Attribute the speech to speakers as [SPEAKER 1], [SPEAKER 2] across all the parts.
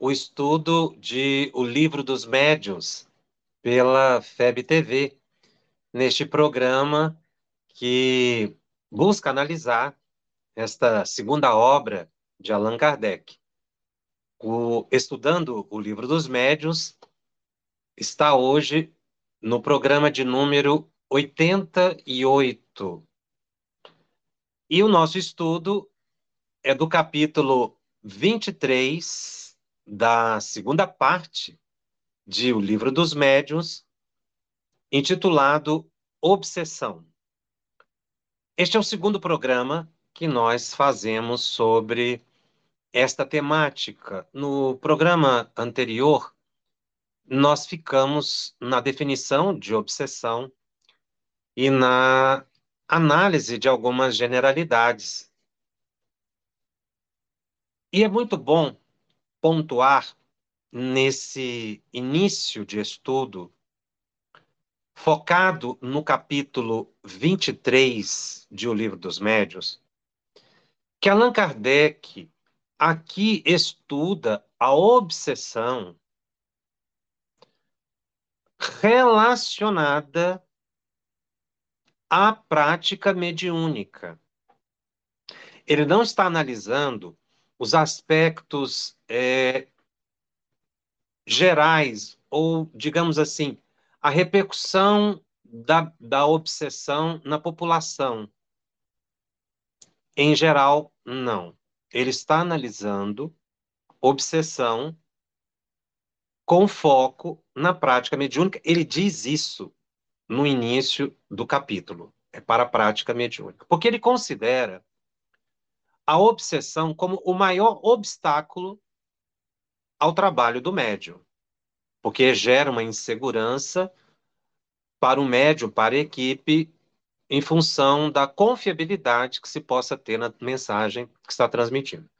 [SPEAKER 1] o estudo de O Livro dos Médiuns pela FEB TV, neste programa que busca analisar esta segunda obra de Allan Kardec. O, estudando o Livro dos Médiuns está hoje no programa de número 88. E o nosso estudo é do capítulo 23 da segunda parte de O Livro dos Médiuns, intitulado Obsessão. Este é o segundo programa que nós fazemos sobre esta temática. No programa anterior, nós ficamos na definição de obsessão e na análise de algumas generalidades. E é muito bom pontuar nesse início de estudo, focado no capítulo 23 de O Livro dos Médios, que Allan Kardec aqui estuda a obsessão relacionada à prática mediúnica. Ele não está analisando os aspectos é, gerais, ou, digamos assim, a repercussão da, da obsessão na população. Em geral, não. Ele está analisando obsessão com foco na prática mediúnica. Ele diz isso no início do capítulo. É para a prática mediúnica. Porque ele considera a obsessão como o maior obstáculo ao trabalho do médium, porque gera uma insegurança para o médium, para a equipe, em função da confiabilidade que se possa ter na mensagem que está transmitindo.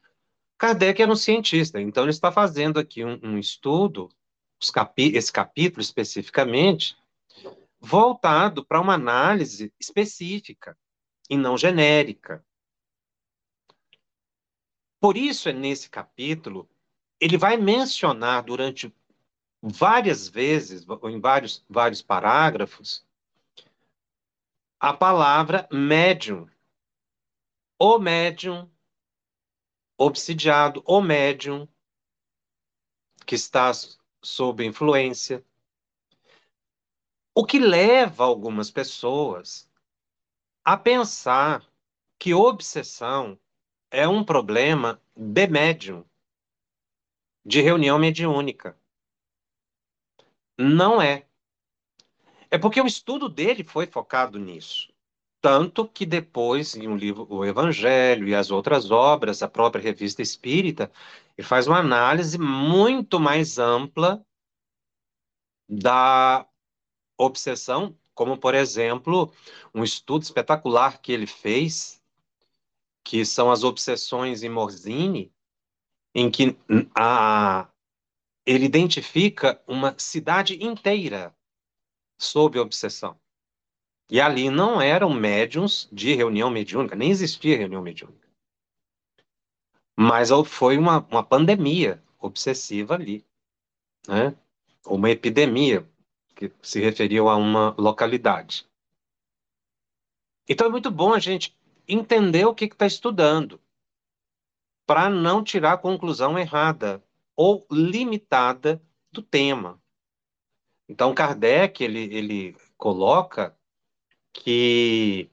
[SPEAKER 1] Kardec era um cientista, então ele está fazendo aqui um, um estudo, capi esse capítulo especificamente, voltado para uma análise específica e não genérica. Por isso, é nesse capítulo, ele vai mencionar durante várias vezes, em vários, vários parágrafos, a palavra médium. O médium obsidiado, o médium que está sob influência. O que leva algumas pessoas a pensar que obsessão é um problema de médium, de reunião mediúnica. Não é. É porque o estudo dele foi focado nisso. Tanto que depois, em um livro, o Evangelho e as outras obras, a própria Revista Espírita, ele faz uma análise muito mais ampla da obsessão, como, por exemplo, um estudo espetacular que ele fez que são as obsessões em Morzine, em que a, ele identifica uma cidade inteira sob obsessão. E ali não eram médiums de reunião mediúnica, nem existia reunião mediúnica. Mas foi uma, uma pandemia obsessiva ali, né? uma epidemia que se referiu a uma localidade. Então é muito bom a gente entender o que está estudando, para não tirar a conclusão errada ou limitada do tema. Então, Kardec ele, ele coloca que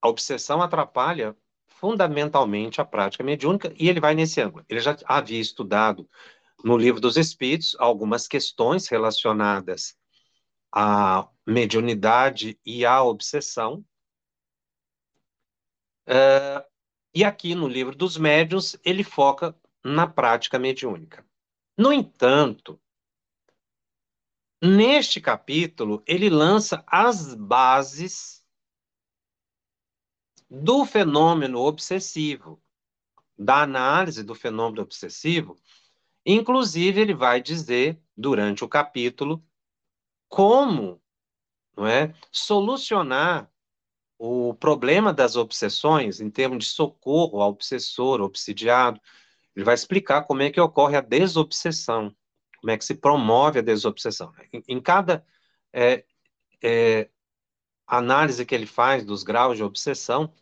[SPEAKER 1] a obsessão atrapalha fundamentalmente a prática mediúnica e ele vai nesse ângulo. Ele já havia estudado no Livro dos Espíritos algumas questões relacionadas à mediunidade e à obsessão, Uh, e aqui no livro dos médiuns, ele foca na prática mediúnica. No entanto, neste capítulo, ele lança as bases do fenômeno obsessivo, da análise do fenômeno obsessivo. Inclusive, ele vai dizer, durante o capítulo, como não é, solucionar o problema das obsessões em termos de socorro ao obsessor, obsidiado. Ele vai explicar como é que ocorre a desobsessão, como é que se promove a desobsessão. Em, em cada é, é, análise que ele faz dos graus de obsessão,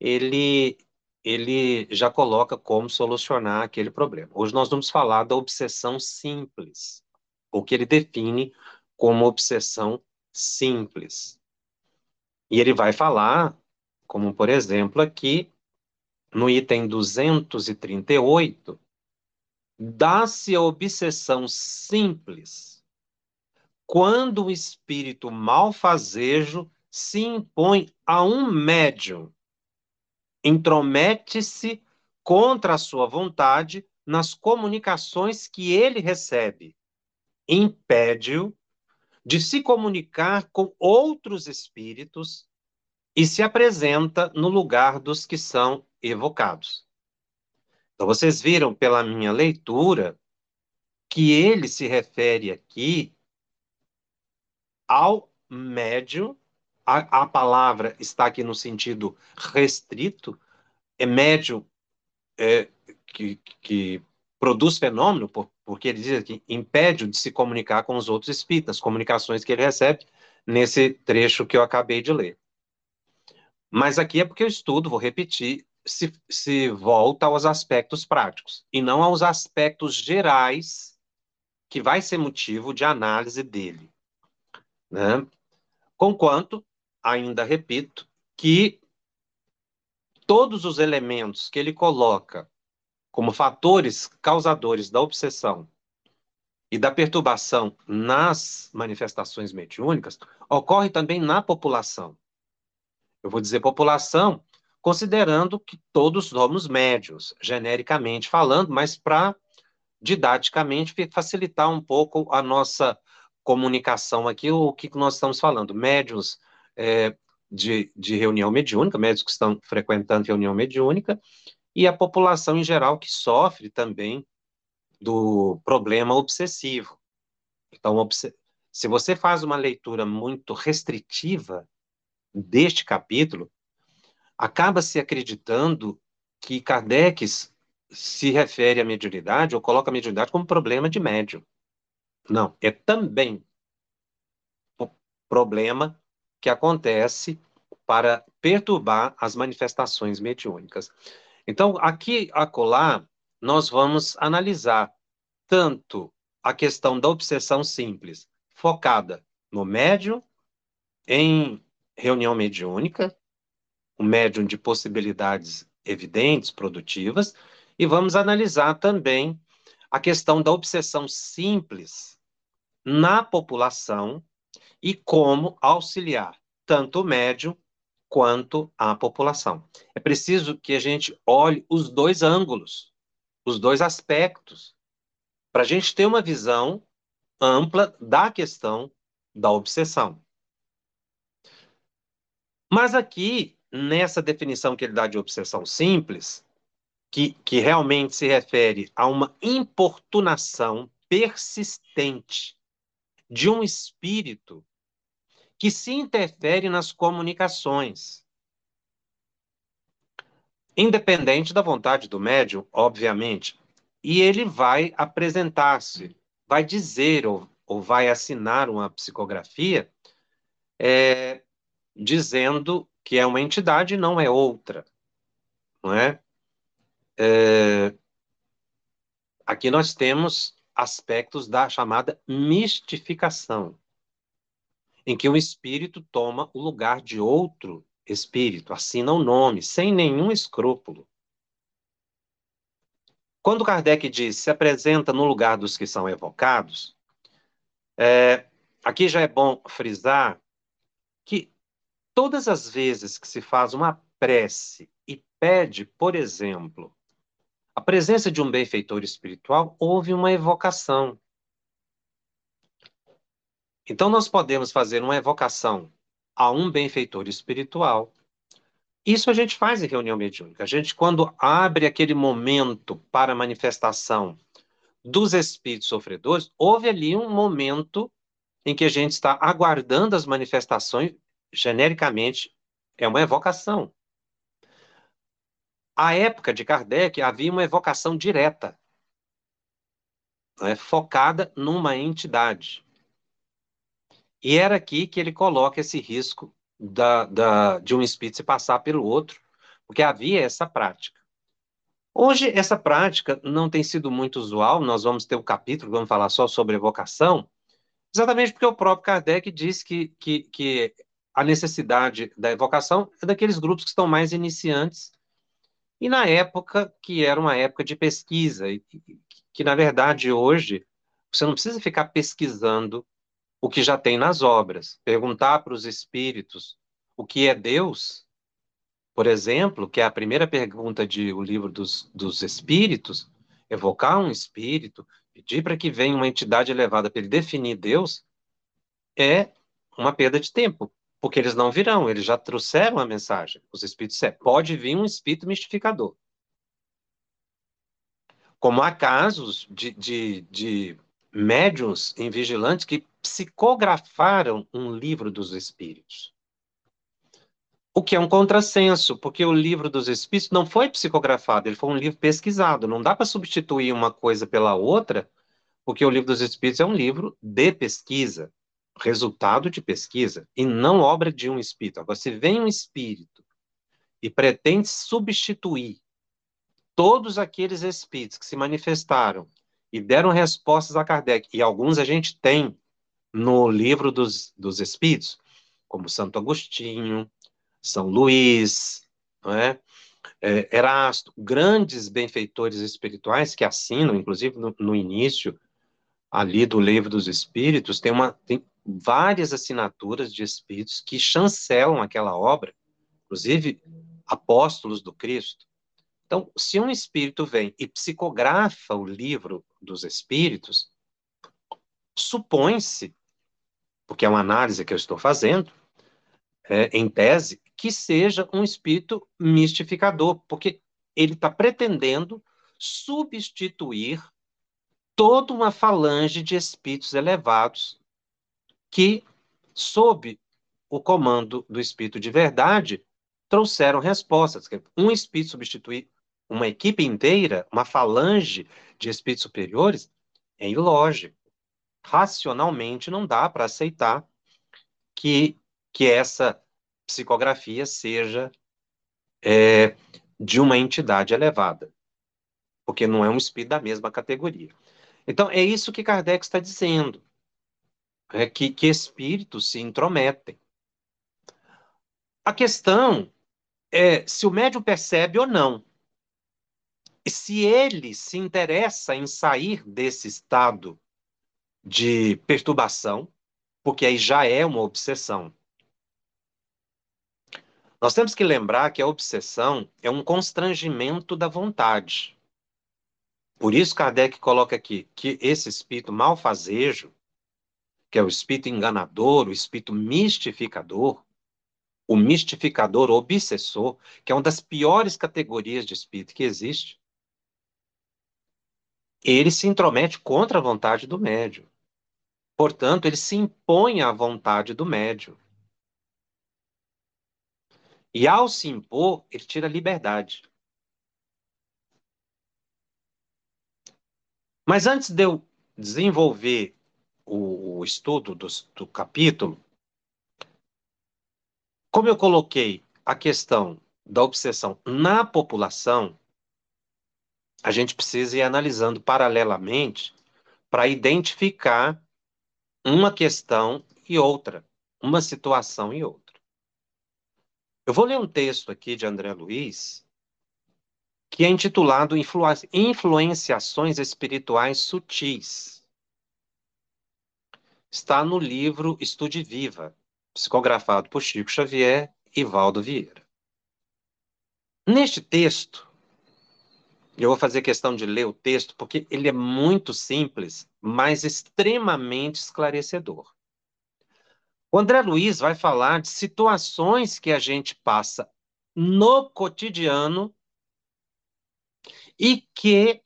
[SPEAKER 1] ele, ele já coloca como solucionar aquele problema. Hoje nós vamos falar da obsessão simples, o que ele define como obsessão simples. E ele vai falar, como por exemplo aqui, no item 238, dá-se a obsessão simples quando o espírito malfazejo se impõe a um médium, intromete-se contra a sua vontade nas comunicações que ele recebe, impede-o de se comunicar com outros espíritos e se apresenta no lugar dos que são evocados. Então, vocês viram pela minha leitura que ele se refere aqui ao médium, a, a palavra está aqui no sentido restrito, é médium é, que, que produz fenômeno, porque ele diz que impede de se comunicar com os outros espíritas, comunicações que ele recebe nesse trecho que eu acabei de ler. Mas aqui é porque eu estudo, vou repetir, se, se volta aos aspectos práticos e não aos aspectos gerais que vai ser motivo de análise dele. Né? Conquanto, ainda repito, que todos os elementos que ele coloca como fatores causadores da obsessão e da perturbação nas manifestações mediúnicas, ocorre também na população. Eu vou dizer população, considerando que todos somos médios, genericamente falando, mas para didaticamente facilitar um pouco a nossa comunicação aqui, o que nós estamos falando. Médios é, de, de reunião mediúnica, médios que estão frequentando reunião mediúnica, e a população em geral que sofre também do problema obsessivo. Então, se você faz uma leitura muito restritiva deste capítulo, acaba se acreditando que Kardec se refere à mediunidade ou coloca a mediunidade como problema de médium. Não, é também o problema que acontece para perturbar as manifestações mediúnicas. Então, aqui, acolá, nós vamos analisar tanto a questão da obsessão simples, focada no médium, em reunião mediúnica, um médium de possibilidades evidentes, produtivas, e vamos analisar também a questão da obsessão simples na população e como auxiliar tanto o médium quanto à população. É preciso que a gente olhe os dois ângulos, os dois aspectos, para a gente ter uma visão ampla da questão da obsessão. Mas aqui, nessa definição que ele dá de obsessão simples, que, que realmente se refere a uma importunação persistente de um espírito que se interfere nas comunicações. Independente da vontade do médium, obviamente, e ele vai apresentar-se, vai dizer ou, ou vai assinar uma psicografia é, dizendo que é uma entidade e não é outra, não é? é? Aqui nós temos aspectos da chamada mistificação em que um espírito toma o lugar de outro espírito, assina o nome, sem nenhum escrúpulo. Quando Kardec diz se apresenta no lugar dos que são evocados, é, aqui já é bom frisar que todas as vezes que se faz uma prece e pede, por exemplo, a presença de um benfeitor espiritual, houve uma evocação. Então, nós podemos fazer uma evocação a um benfeitor espiritual. Isso a gente faz em reunião mediúnica. A gente, quando abre aquele momento para manifestação dos espíritos sofredores, houve ali um momento em que a gente está aguardando as manifestações, genericamente, é uma evocação. À época de Kardec, havia uma evocação direta, né, focada numa entidade. E era aqui que ele coloca esse risco da, da, de um espírito se passar pelo outro, porque havia essa prática. Hoje, essa prática não tem sido muito usual, nós vamos ter um capítulo, vamos falar só sobre evocação, exatamente porque o próprio Kardec disse que, que, que a necessidade da evocação é daqueles grupos que estão mais iniciantes, e na época que era uma época de pesquisa, que, que na verdade hoje você não precisa ficar pesquisando o que já tem nas obras. Perguntar para os espíritos o que é Deus, por exemplo, que é a primeira pergunta de o livro dos, dos espíritos, evocar um espírito, pedir para que venha uma entidade elevada para ele definir Deus, é uma perda de tempo, porque eles não virão, eles já trouxeram a mensagem. Os espíritos disseram, pode vir um espírito mistificador. Como há casos de, de, de médiums em vigilantes que psicografaram um livro dos espíritos. O que é um contrassenso, porque o livro dos espíritos não foi psicografado, ele foi um livro pesquisado. Não dá para substituir uma coisa pela outra, porque o livro dos espíritos é um livro de pesquisa, resultado de pesquisa, e não obra de um espírito. Agora, se vem um espírito e pretende substituir todos aqueles espíritos que se manifestaram e deram respostas a Kardec, e alguns a gente tem no livro dos, dos Espíritos, como Santo Agostinho, São Luís, não é? É, Erasto, grandes benfeitores espirituais que assinam, inclusive no, no, início ali do livro dos Espíritos, tem, uma, tem várias assinaturas de espíritos que chancelam aquela obra, inclusive apóstolos do Cristo. Então, se um espírito vem e psicografa o livro dos espíritos, supõe-se, porque é uma análise que eu estou fazendo, é, em tese, que seja um espírito mistificador, porque ele está pretendendo substituir toda uma falange de espíritos elevados que, sob o comando do espírito de verdade, trouxeram respostas. Um espírito substituir uma equipe inteira, uma falange de espíritos superiores, é ilógico. Racionalmente não dá para aceitar que, que essa psicografia seja é, de uma entidade elevada, porque não é um espírito da mesma categoria. Então, é isso que Kardec está dizendo, é que, que espíritos se intrometem. A questão é se o médium percebe ou não. E se ele se interessa em sair desse estado de perturbação, porque aí já é uma obsessão. Nós temos que lembrar que a obsessão é um constrangimento da vontade. Por isso, Kardec coloca aqui que esse espírito malfazejo, que é o espírito enganador, o espírito mistificador, o mistificador obsessor, que é uma das piores categorias de espírito que existe, ele se intromete contra a vontade do médium. Portanto, ele se impõe à vontade do médium. E ao se impor, ele tira liberdade. Mas antes de eu desenvolver o, o estudo do, do capítulo, como eu coloquei a questão da obsessão na população, a gente precisa ir analisando paralelamente para identificar uma questão e outra, uma situação e outra. Eu vou ler um texto aqui de André Luiz, que é intitulado Influenciações Espirituais Sutis. Está no livro Estude Viva, psicografado por Chico Xavier e Valdo Vieira. Neste texto, Eu vou fazer questão de ler o texto, porque ele é muito simples, mas extremamente esclarecedor. O André Luiz vai falar de situações que a gente passa no cotidiano e que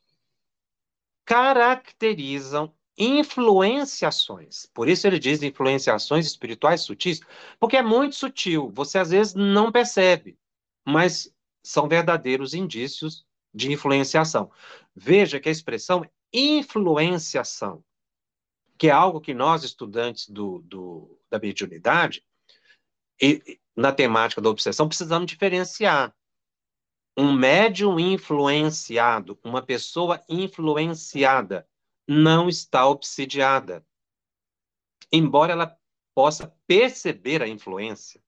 [SPEAKER 1] caracterizam influenciações. Por isso ele diz influenciações espirituais sutis, porque é muito sutil, você às vezes não percebe, mas são verdadeiros indícios de influenciação. Veja que a expressão influenciação, que é algo que nós, estudantes do, do da mediunidade, e, na temática da obsessão, precisamos diferenciar. Um médium influenciado, uma pessoa influenciada, não está obsidiada. Embora ela possa perceber a influência.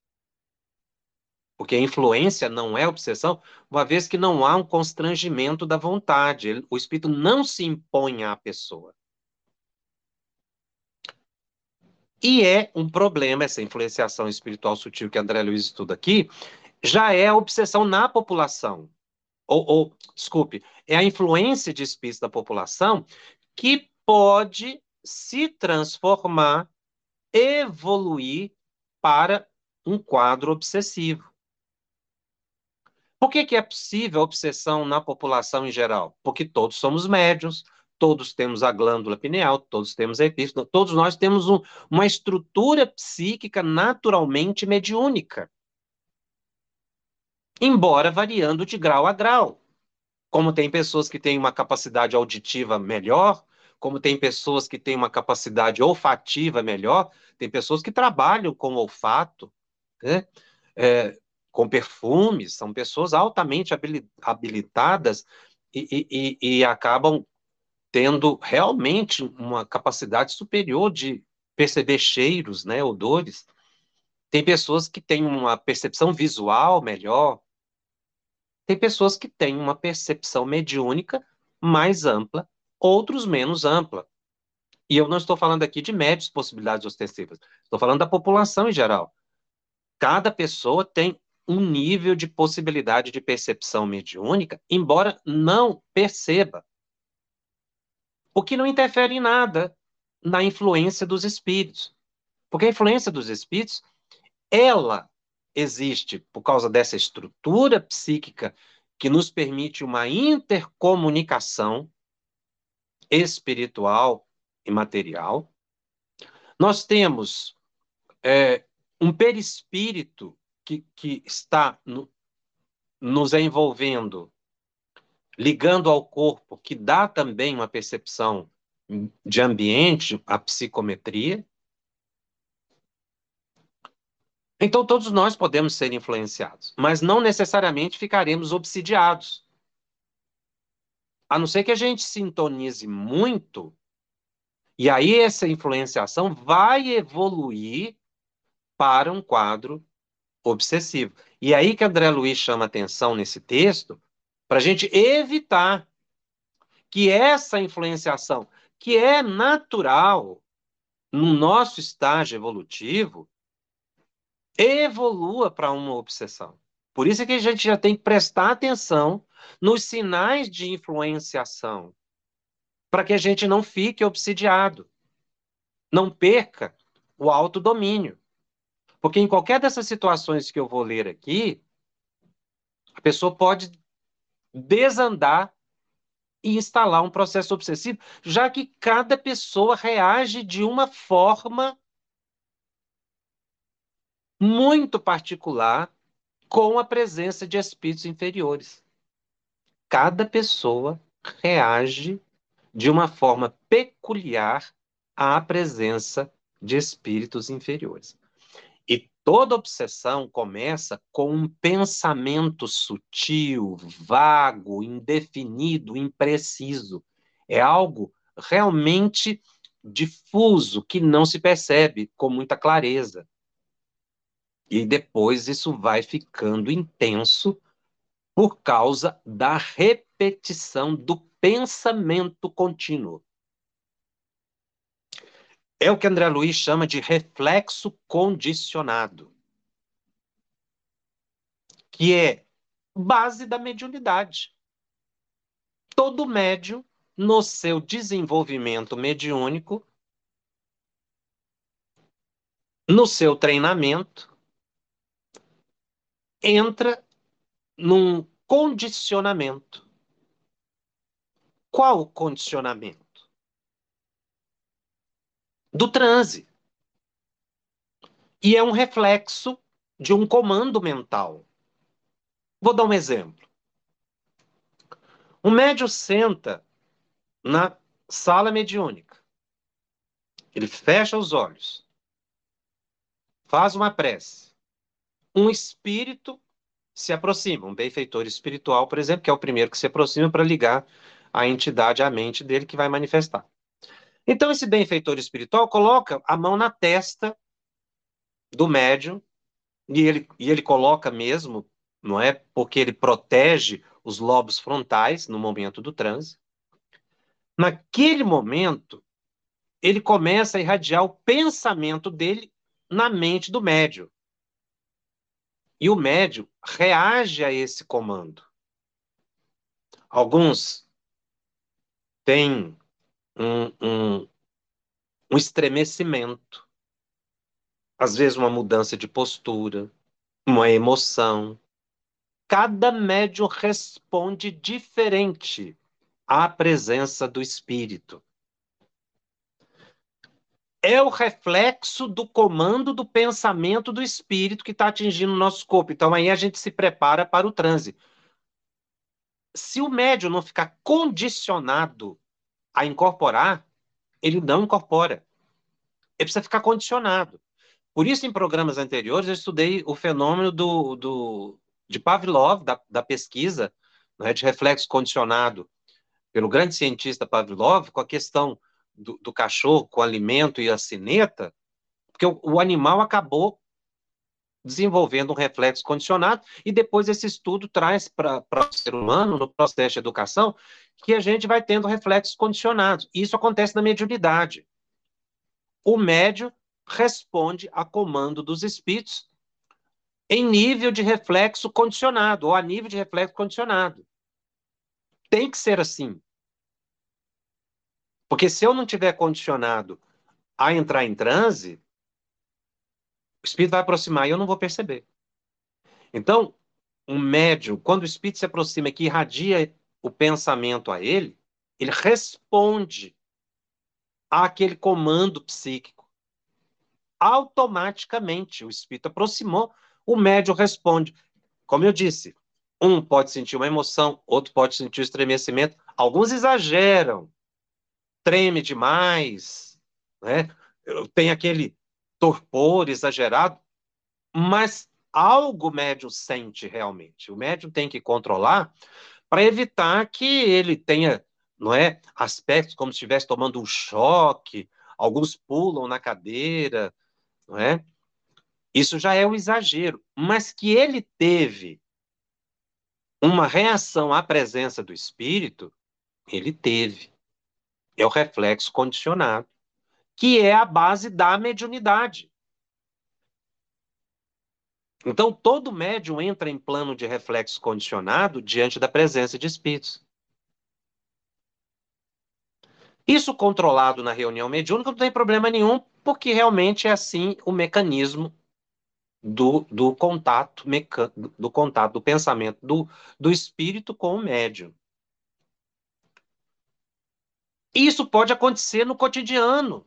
[SPEAKER 1] Porque a influência não é obsessão, uma vez que não há um constrangimento da vontade. O espírito não se impõe à pessoa. E é um problema essa influenciação espiritual sutil que André Luiz estuda aqui, já é a obsessão na população. Ou, ou, desculpe, é a influência de espíritos da população que pode se transformar, evoluir para um quadro obsessivo. Por que, que é possível a obsessão na população em geral? Porque todos somos médios, todos temos a glândula pineal, todos temos a epífise, todos nós temos um, uma estrutura psíquica naturalmente mediúnica. Embora variando de grau a grau. Como tem pessoas que têm uma capacidade auditiva melhor, como tem pessoas que têm uma capacidade olfativa melhor, tem pessoas que trabalham com olfato, né? É, com perfumes, são pessoas altamente habilitadas e, e, e acabam tendo realmente uma capacidade superior de perceber cheiros, né, odores. Tem pessoas que têm uma percepção visual melhor, tem pessoas que têm uma percepção mediúnica mais ampla, outros menos ampla. E eu não estou falando aqui de médios possibilidades ostensivas, estou falando da população em geral. Cada pessoa tem um nível de possibilidade de percepção mediúnica, embora não perceba. O que não interfere em nada na influência dos espíritos. Porque a influência dos espíritos, ela existe por causa dessa estrutura psíquica que nos permite uma intercomunicação espiritual e material. Nós temos é, um perispírito que, que está no, nos envolvendo, ligando ao corpo, que dá também uma percepção de ambiente, a psicometria. Então, todos nós podemos ser influenciados, mas não necessariamente ficaremos obsidiados. A não ser que a gente sintonize muito, e aí essa influenciação vai evoluir para um quadro obsessivo. E aí que André Luiz chama atenção nesse texto, para a gente evitar que essa influenciação, que é natural no nosso estágio evolutivo, evolua para uma obsessão. Por isso é que a gente já tem que prestar atenção nos sinais de influenciação, para que a gente não fique obsidiado, não perca o autodomínio. Porque em qualquer dessas situações que eu vou ler aqui, a pessoa pode desandar e instalar um processo obsessivo, já que cada pessoa reage de uma forma muito particular com a presença de espíritos inferiores. Cada pessoa reage de uma forma peculiar à presença de espíritos inferiores. Toda obsessão começa com um pensamento sutil, vago, indefinido, impreciso. É algo realmente difuso que não se percebe com muita clareza. E depois isso vai ficando intenso por causa da repetição do pensamento contínuo. É o que André Luiz chama de reflexo condicionado, que é base da mediunidade. todo médium, no seu desenvolvimento mediúnico, no seu treinamento, entra num condicionamento. Qual o condicionamento? Do transe. E é um reflexo de um comando mental. Vou dar um exemplo. O médium senta na sala mediúnica. Ele fecha os olhos, faz uma prece. Um espírito se aproxima, um benfeitor espiritual, por exemplo, que é o primeiro que se aproxima para ligar a entidade à mente dele que vai manifestar. Então, esse benfeitor espiritual coloca a mão na testa do médium, e ele, e ele coloca mesmo, não é? Porque ele protege os lobos frontais no momento do transe. Naquele momento, ele começa a irradiar o pensamento dele na mente do médium. E o médium reage a esse comando. Alguns têm um, um, um estremecimento, às vezes uma mudança de postura, uma emoção. Cada médium responde diferente à presença do espírito é o reflexo do comando do pensamento do espírito que está atingindo o nosso corpo. Então aí a gente se prepara para o transe. Se o médium não ficar condicionado a incorporar, ele não incorpora. Ele precisa ficar condicionado. Por isso, em programas anteriores, eu estudei o fenômeno do, do, de Pavlov, da, da pesquisa né, de reflexo condicionado pelo grande cientista Pavlov, com a questão do, do cachorro com alimento e a sineta, porque o, o animal acabou desenvolvendo um reflexo condicionado, e depois esse estudo traz para o ser humano, no processo de educação, que a gente vai tendo reflexos condicionados. Isso acontece na mediunidade. O médio responde a comando dos espíritos em nível de reflexo condicionado, ou a nível de reflexo condicionado. Tem que ser assim. Porque se eu não tiver condicionado a entrar em transe, o espírito vai aproximar e eu não vou perceber. Então, um médium, quando o espírito se aproxima que irradia o pensamento a ele, ele responde àquele comando psíquico. Automaticamente, o espírito aproximou, o médium responde. Como eu disse, um pode sentir uma emoção, outro pode sentir um estremecimento. Alguns exageram, treme demais, né? tem aquele torpor exagerado, mas algo o médium sente realmente. O médium tem que controlar para evitar que ele tenha, não é, aspectos como se estivesse tomando um choque, alguns pulam na cadeira, não é? Isso já é um exagero, mas que ele teve uma reação à presença do espírito, ele teve é o reflexo condicionado, que é a base da mediunidade. Então, todo médium entra em plano de reflexo condicionado diante da presença de espíritos. Isso controlado na reunião mediúnica não tem problema nenhum, porque realmente é assim o mecanismo do, do contato do contato do pensamento do, do espírito com o médium. Isso pode acontecer no cotidiano,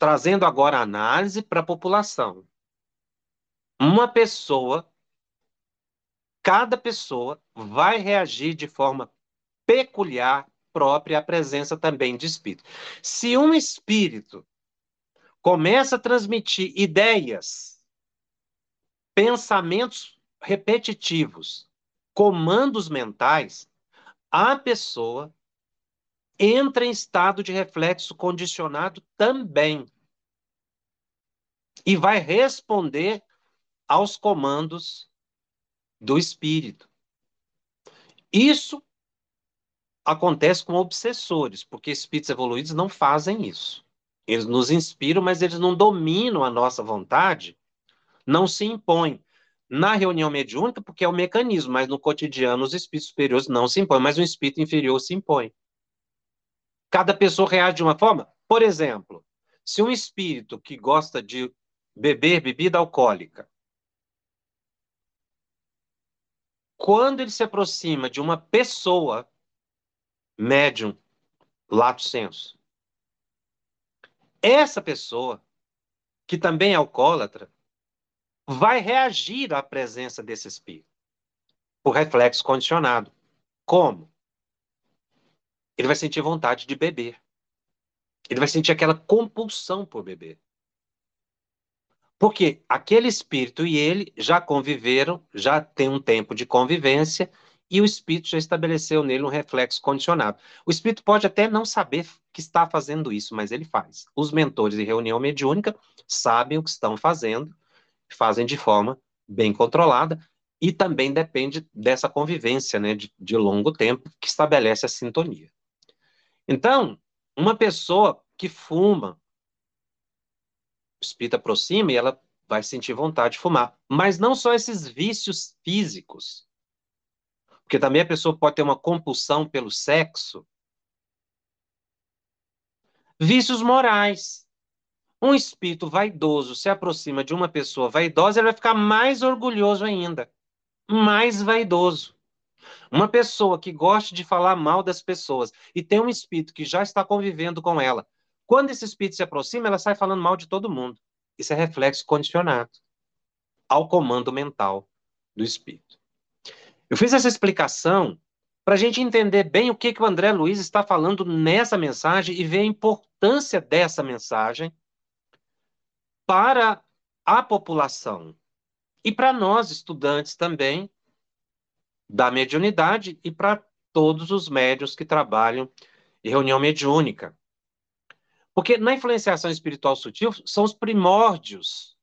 [SPEAKER 1] trazendo agora a análise para a população. Uma pessoa, cada pessoa vai reagir de forma peculiar, própria à presença também de espírito. Se um espírito começa a transmitir ideias, pensamentos repetitivos, comandos mentais, a pessoa entra em estado de reflexo condicionado também. E vai responder aos comandos do espírito. Isso acontece com obsessores, porque espíritos evoluídos não fazem isso. Eles nos inspiram, mas eles não dominam a nossa vontade, não se impõem. na reunião mediúnica, porque é o mecanismo, mas no cotidiano os espíritos superiores não se impõem, mas o espírito inferior se impõe. Cada pessoa reage de uma forma. Por exemplo, se um espírito que gosta de beber bebida alcoólica, quando ele se aproxima de uma pessoa médium, lato senso, essa pessoa, que também é alcoólatra, vai reagir à presença desse espírito, por reflexo condicionado. Como? Ele vai sentir vontade de beber. Ele vai sentir aquela compulsão por beber. Porque aquele espírito e ele já conviveram, já tem um tempo de convivência, e o espírito já estabeleceu nele um reflexo condicionado. O espírito pode até não saber que está fazendo isso, mas ele faz. Os mentores de reunião mediúnica sabem o que estão fazendo, fazem de forma bem controlada, e também depende dessa convivência né, de, de longo tempo que estabelece a sintonia. Então, uma pessoa que fuma, o espírito aproxima e ela vai sentir vontade de fumar. Mas não só esses vícios físicos, porque também a pessoa pode ter uma compulsão pelo sexo. Vícios morais. Um espírito vaidoso se aproxima de uma pessoa vaidosa, ele vai ficar mais orgulhoso ainda, mais vaidoso. Uma pessoa que gosta de falar mal das pessoas e tem um espírito que já está convivendo com ela, quando esse espírito se aproxima, ela sai falando mal de todo mundo. Isso é reflexo condicionado ao comando mental do espírito. Eu fiz essa explicação para a gente entender bem o que, que o André Luiz está falando nessa mensagem e ver a importância dessa mensagem para a população e para nós, estudantes também da mediunidade e para todos os médios que trabalham em reunião mediúnica. Porque na influenciação espiritual sutil são os primórdios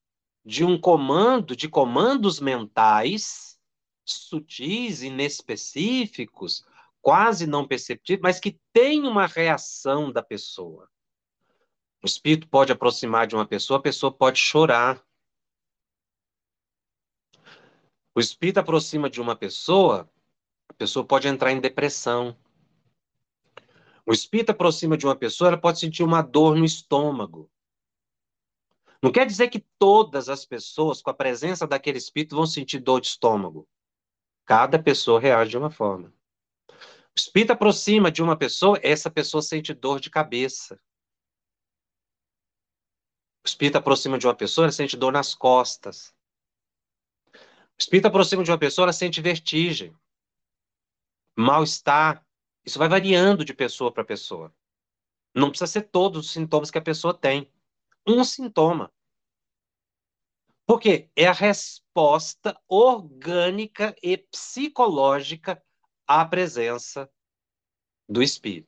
[SPEAKER 1] de um comando, de comandos mentais sutis, inespecíficos, quase não perceptíveis, mas que têm uma reação da pessoa. O espírito pode aproximar de uma pessoa, a pessoa pode chorar. O espírito aproxima de uma pessoa, a pessoa pode entrar em depressão. O espírito aproxima de uma pessoa, ela pode sentir uma dor no estômago. Não quer dizer que todas as pessoas, com a presença daquele espírito, vão sentir dor de estômago. Cada pessoa reage de uma forma. O espírito aproxima de uma pessoa, essa pessoa sente dor de cabeça. O espírito aproxima de uma pessoa, ela sente dor nas costas. Espírito aproxima de uma pessoa, ela sente vertigem, mal-estar. Isso vai variando de pessoa para pessoa. Não precisa ser todos os sintomas que a pessoa tem. Um sintoma. Porque é a resposta orgânica e psicológica à presença do espírito.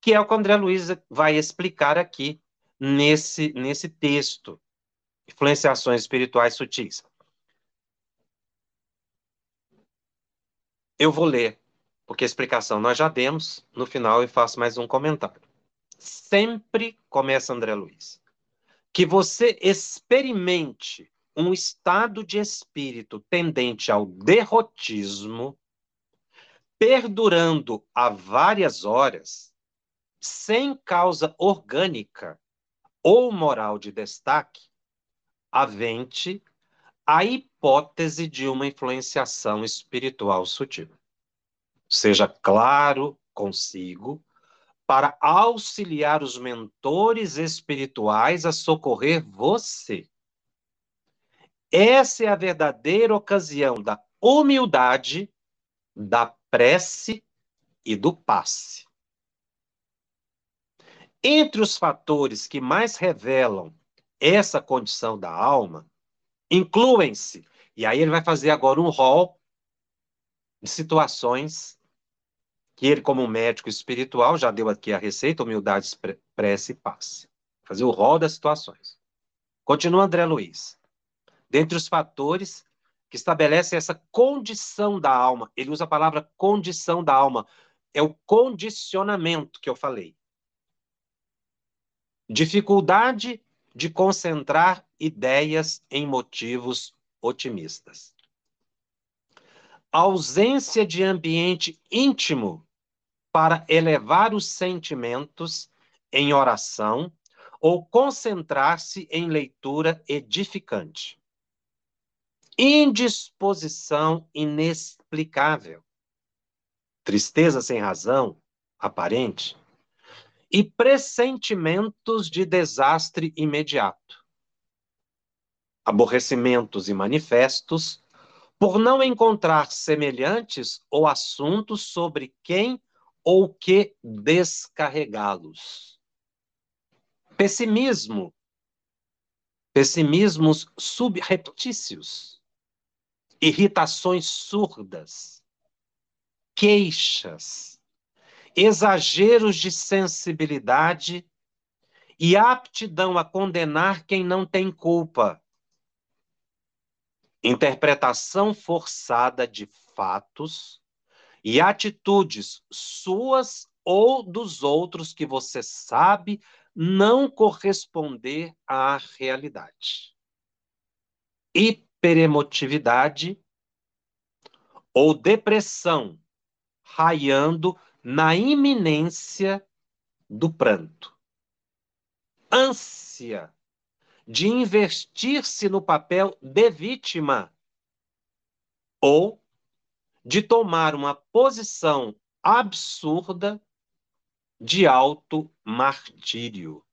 [SPEAKER 1] Que é o que o André Luiz vai explicar aqui nesse, nesse texto. Influenciações espirituais sutis. Eu vou ler, porque a explicação nós já demos. No final eu faço mais um comentário. Sempre, começa André Luiz, que você experimente um estado de espírito tendente ao derrotismo, perdurando há várias horas, sem causa orgânica ou moral de destaque, avente a hipótese de uma influenciação espiritual sutil. Seja claro consigo para auxiliar os mentores espirituais a socorrer você essa é a verdadeira ocasião da humildade, da prece e do passe. Entre os fatores que mais revelam essa condição da alma, incluem-se, e aí ele vai fazer agora um rol de situações que ele, como médico espiritual, já deu aqui a receita, humildade, prece e passe. Fazer o rol das situações. Continua André Luiz dentre os fatores que estabelecem essa condição da alma. Ele usa a palavra condição da alma. É o condicionamento que eu falei. Dificuldade de concentrar ideias em motivos otimistas. ausência de ambiente íntimo para elevar os sentimentos em oração ou concentrar-se em leitura edificante. Indisposição inexplicável. Tristeza sem razão, aparente. E pressentimentos de desastre imediato. Aborrecimentos e manifestos por não encontrar semelhantes ou assuntos sobre quem ou que descarregá-los. Pessimismo, pessimismos subreptícios, irritações surdas, queixas, exageros de sensibilidade e aptidão a condenar quem não tem culpa interpretação forçada de fatos e atitudes suas ou dos outros que você sabe não corresponder à realidade. Hiperemotividade ou depressão raiando na iminência do pranto. Ânsia de investir-se no papel de vítima ou de tomar uma posição absurda de alto martírio.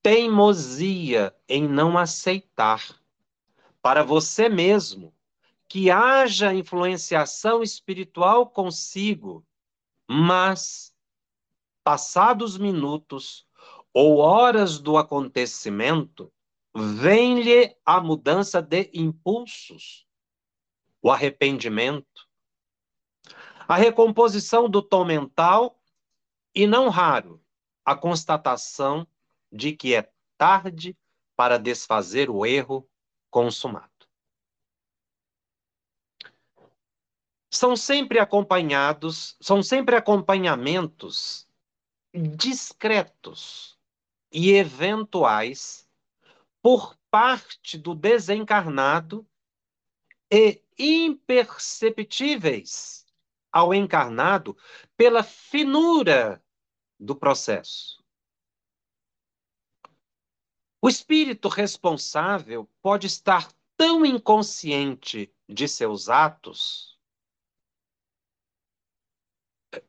[SPEAKER 1] Teimosia em não aceitar para você mesmo que haja influenciação espiritual consigo, mas passados minutos ou horas do acontecimento, vem-lhe a mudança de impulsos, o arrependimento, a recomposição do tom mental e, não raro, a constatação de que é tarde para desfazer o erro consumado. São sempre acompanhados, são sempre acompanhamentos discretos e eventuais por parte do desencarnado e imperceptíveis ao encarnado pela finura do processo. O espírito responsável pode estar tão inconsciente de seus atos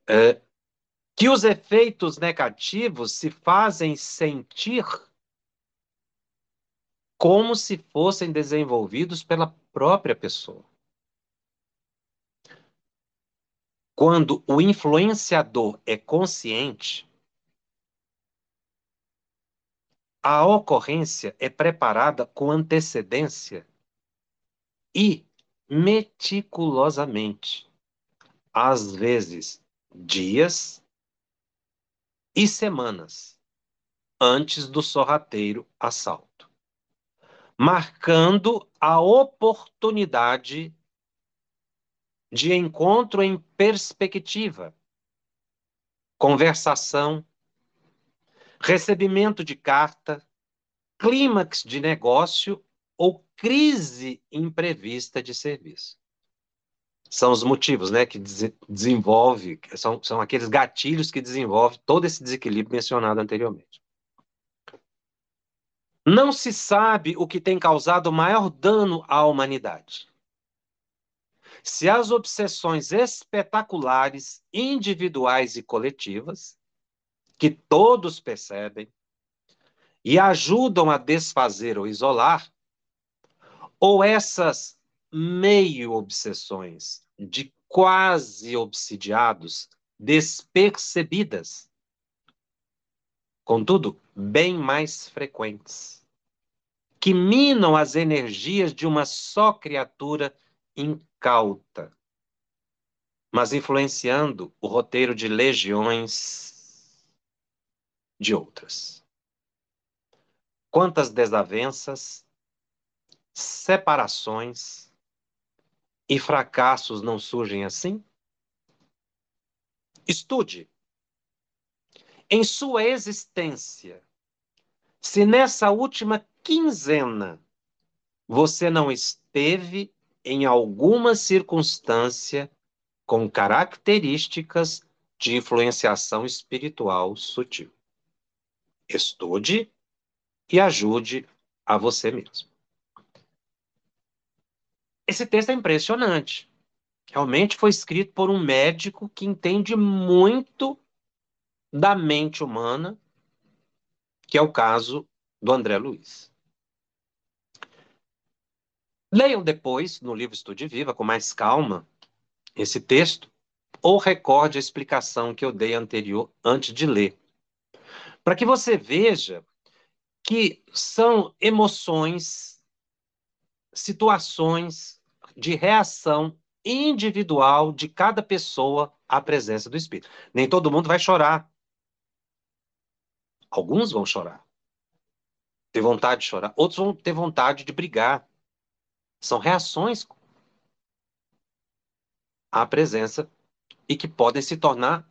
[SPEAKER 1] é, que os efeitos negativos se fazem sentir como se fossem desenvolvidos pela própria pessoa. Quando o influenciador é consciente, a ocorrência é preparada com antecedência e meticulosamente, às vezes dias e semanas antes do sorrateiro assalto, marcando a oportunidade de encontro em perspectiva, conversação, recebimento de carta, clímax de negócio ou crise imprevista de serviço são os motivos, né, que desenvolve, são, são aqueles gatilhos que desenvolvem todo esse desequilíbrio mencionado anteriormente. Não se sabe o que tem causado maior dano à humanidade. Se as obsessões espetaculares, individuais e coletivas, que todos percebem e ajudam a desfazer ou isolar, ou essas meio-obsessões de quase obsidiados, despercebidas, contudo, bem mais frequentes, que minam as energias de uma só criatura incauta, mas influenciando o roteiro de legiões de outras. Quantas desavenças, separações, e fracassos não surgem assim? Estude. Em sua existência, se nessa última quinzena você não esteve em alguma circunstância com características de influenciação espiritual sutil. Estude e ajude a você mesmo. Esse texto é impressionante. Realmente foi escrito por um médico que entende muito da mente humana, que é o caso do André Luiz. Leiam depois, no livro Estude Viva, com mais calma, esse texto, ou recorde a explicação que eu dei anterior antes de ler. Para que você veja que são emoções, situações de reação individual de cada pessoa à presença do Espírito. Nem todo mundo vai chorar. Alguns vão chorar. Ter vontade de chorar. Outros vão ter vontade de brigar. São reações à presença e que podem se tornar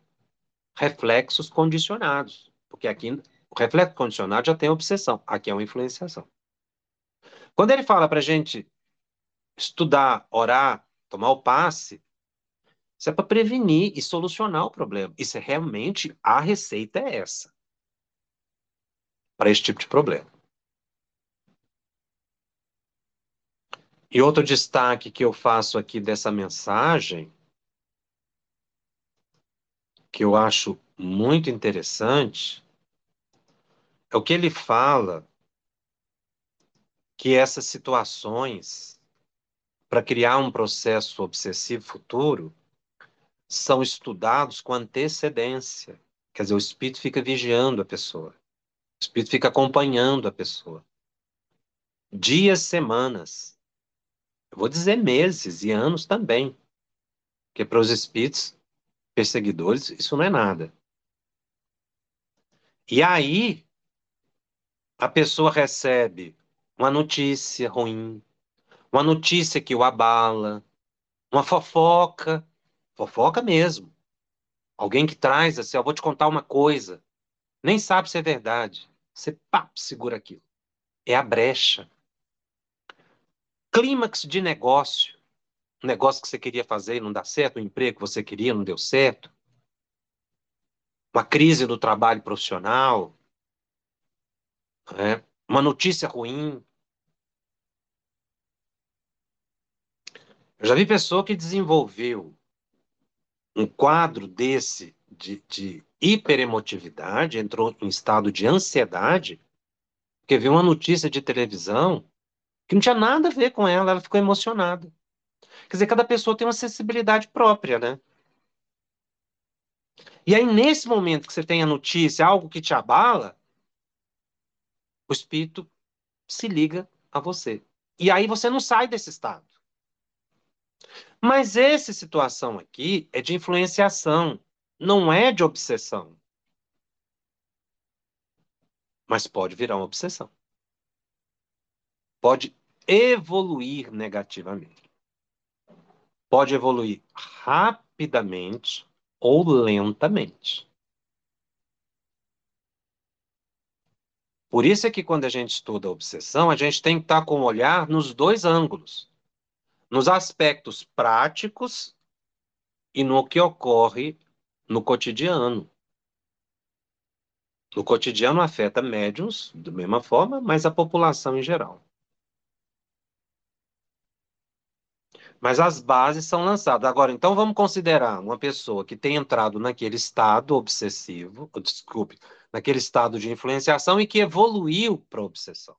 [SPEAKER 1] reflexos condicionados. Porque aqui o reflexo condicionado já tem obsessão. Aqui é uma influenciação. Quando ele fala para a gente estudar, orar, tomar o passe, isso é para prevenir e solucionar o problema. Isso é realmente a receita é essa para esse tipo de problema. E outro destaque que eu faço aqui dessa mensagem, que eu acho muito interessante, é o que ele fala que essas situações, para criar um processo obsessivo futuro, são estudados com antecedência. Quer dizer, o espírito fica vigiando a pessoa. O espírito fica acompanhando a pessoa. Dias, semanas. Eu vou dizer meses e anos também. Porque para os espíritos perseguidores, isso não é nada. E aí, a pessoa recebe uma notícia ruim, uma notícia que o abala, uma fofoca, fofoca mesmo. Alguém que traz assim, eu vou te contar uma coisa, nem sabe se é verdade. Você pá, segura aquilo. É a brecha. Clímax de negócio. Um negócio que você queria fazer e não dá certo, um emprego que você queria não deu certo. Uma crise do trabalho profissional, é, uma notícia ruim. Eu já vi pessoa que desenvolveu um quadro desse de, de hiperemotividade, entrou em estado de ansiedade, porque viu uma notícia de televisão que não tinha nada a ver com ela, ela ficou emocionada. Quer dizer, cada pessoa tem uma sensibilidade própria, né? E aí, nesse momento que você tem a notícia, algo que te abala, o espírito se liga a você. E aí você não sai desse estado. Mas essa situação aqui é de influenciação, não é de obsessão. Mas pode virar uma obsessão. Pode evoluir negativamente. Pode evoluir rapidamente ou lentamente. Por isso é que quando a gente estuda a obsessão, a gente tem que estar com o olhar nos dois ângulos. Nos aspectos práticos e no que ocorre no cotidiano. No cotidiano afeta médiums da mesma forma, mas a população em geral. Mas as bases são lançadas. Agora, então vamos considerar uma pessoa que tem entrado naquele estado obsessivo, desculpe, naquele estado de influenciação e que evoluiu para a obsessão.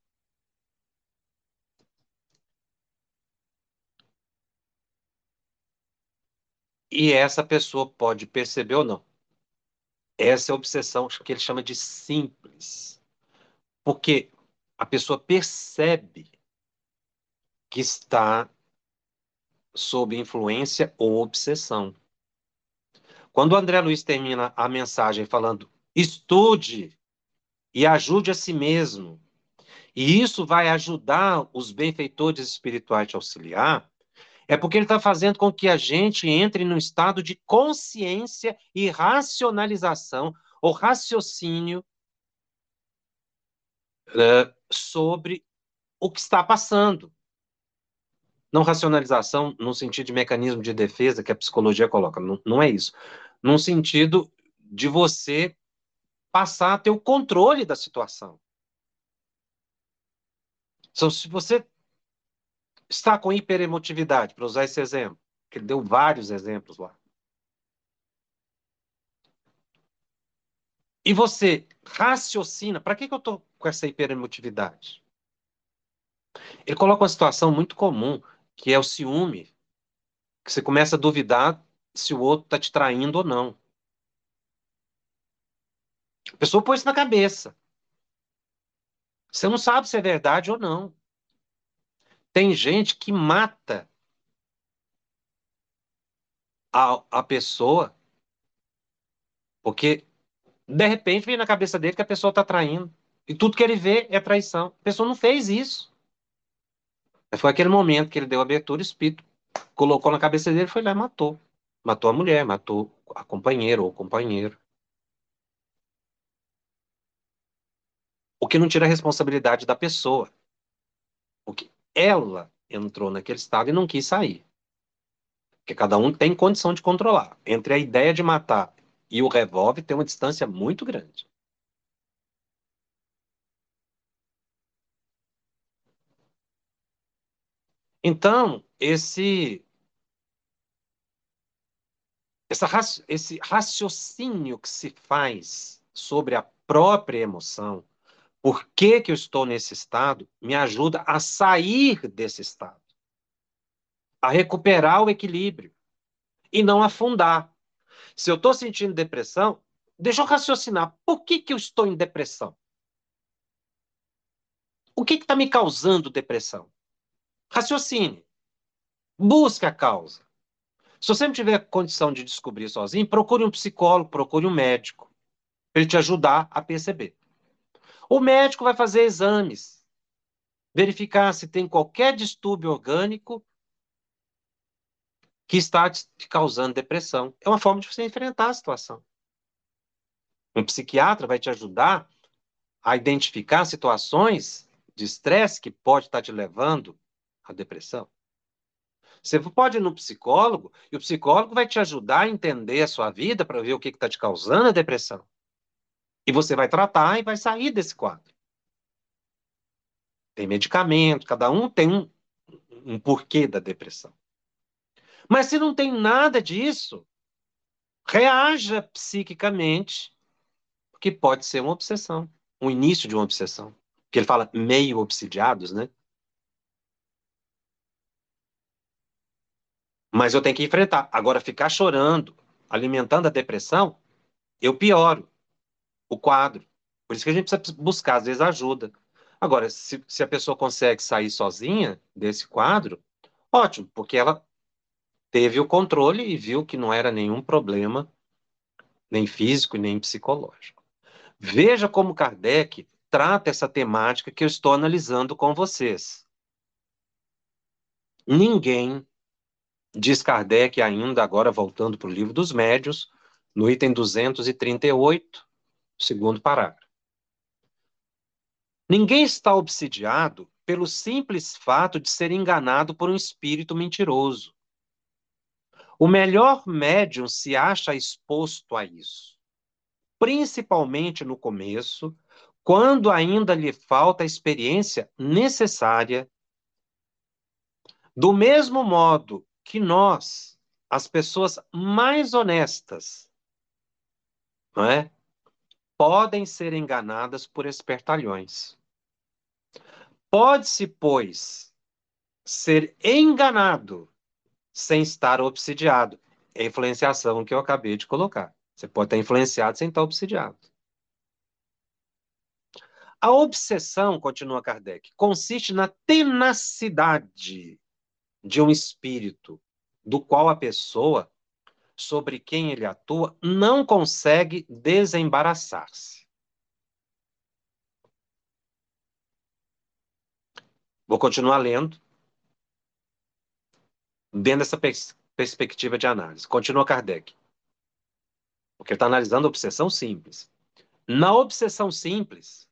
[SPEAKER 1] E essa pessoa pode perceber ou não. Essa é a obsessão que ele chama de simples. Porque a pessoa percebe que está sob influência ou obsessão. Quando o André Luiz termina a mensagem falando estude e ajude a si mesmo, e isso vai ajudar os benfeitores espirituais a auxiliar, é porque ele está fazendo com que a gente entre num estado de consciência e racionalização, ou raciocínio uh, sobre o que está passando Não racionalização no sentido de mecanismo de defesa que a psicologia coloca, não, não é isso. Num sentido de você passar a ter o controle da situação. Então, se você está com hiperemotividade, para usar esse exemplo, que ele deu vários exemplos lá. E você raciocina, para que, que eu estou com essa hiperemotividade? Ele coloca uma situação muito comum, que é o ciúme, que você começa a duvidar se o outro está te traindo ou não. A pessoa põe isso na cabeça. Você não sabe se é verdade ou não. Tem gente que mata a, a pessoa porque de repente vem na cabeça dele que a pessoa está traindo. E tudo que ele vê é traição. A pessoa não fez isso. Foi aquele momento que ele deu abertura, o espírito colocou na cabeça dele, foi lá e matou. Matou a mulher, matou a companheira ou companheiro. O que não tira a responsabilidade da pessoa. Porque ela entrou naquele estado e não quis sair. Porque cada um tem condição de controlar. Entre a ideia de matar e o revólver tem uma distância muito grande. Então, esse essa, esse raciocínio que se faz sobre a própria emoção por que, que eu estou nesse estado? Me ajuda a sair desse estado, a recuperar o equilíbrio e não afundar. Se eu estou sentindo depressão, deixa eu raciocinar. Por que, que eu estou em depressão? O que está me causando depressão? Raciocine. Busque a causa. Se você não tiver condição de descobrir sozinho, procure um psicólogo, procure um médico, para ele te ajudar a perceber. O médico vai fazer exames, verificar se tem qualquer distúrbio orgânico que está te causando depressão. É uma forma de você enfrentar a situação. Um psiquiatra vai te ajudar a identificar situações de estresse que pode estar te levando à depressão. Você pode ir no psicólogo e o psicólogo vai te ajudar a entender a sua vida para ver o que está te causando a depressão. E você vai tratar e vai sair desse quadro. Tem medicamento, cada um tem um, um porquê da depressão. Mas se não tem nada disso, reaja psiquicamente, porque pode ser uma obsessão, um início de uma obsessão. Porque ele fala meio obsidiados, né? Mas eu tenho que enfrentar. Agora, ficar chorando, alimentando a depressão, eu pioro o quadro. Por isso que a gente precisa buscar, às vezes, ajuda. Agora, se, se a pessoa consegue sair sozinha desse quadro, ótimo, porque ela teve o controle e viu que não era nenhum problema, nem físico, nem psicológico. Veja como Kardec trata essa temática que eu estou analisando com vocês. Ninguém, diz Kardec ainda, agora voltando para o livro dos médios, no item 238, segundo parágrafo. Ninguém está obsidiado pelo simples fato de ser enganado por um espírito mentiroso. O melhor médium se acha exposto a isso, principalmente no começo, quando ainda lhe falta a experiência necessária. Do mesmo modo que nós, as pessoas mais honestas, não é? Podem ser enganadas por espertalhões. Pode-se, pois, ser enganado sem estar obsidiado. É influenciação que eu acabei de colocar. Você pode estar influenciado sem estar obsidiado. A obsessão, continua Kardec, consiste na tenacidade de um espírito do qual a pessoa sobre quem ele atua não consegue desembaraçar-se. Vou continuar lendo, dentro dessa pers perspectiva de análise. Continua Kardec. Porque ele está analisando a obsessão simples. Na obsessão simples,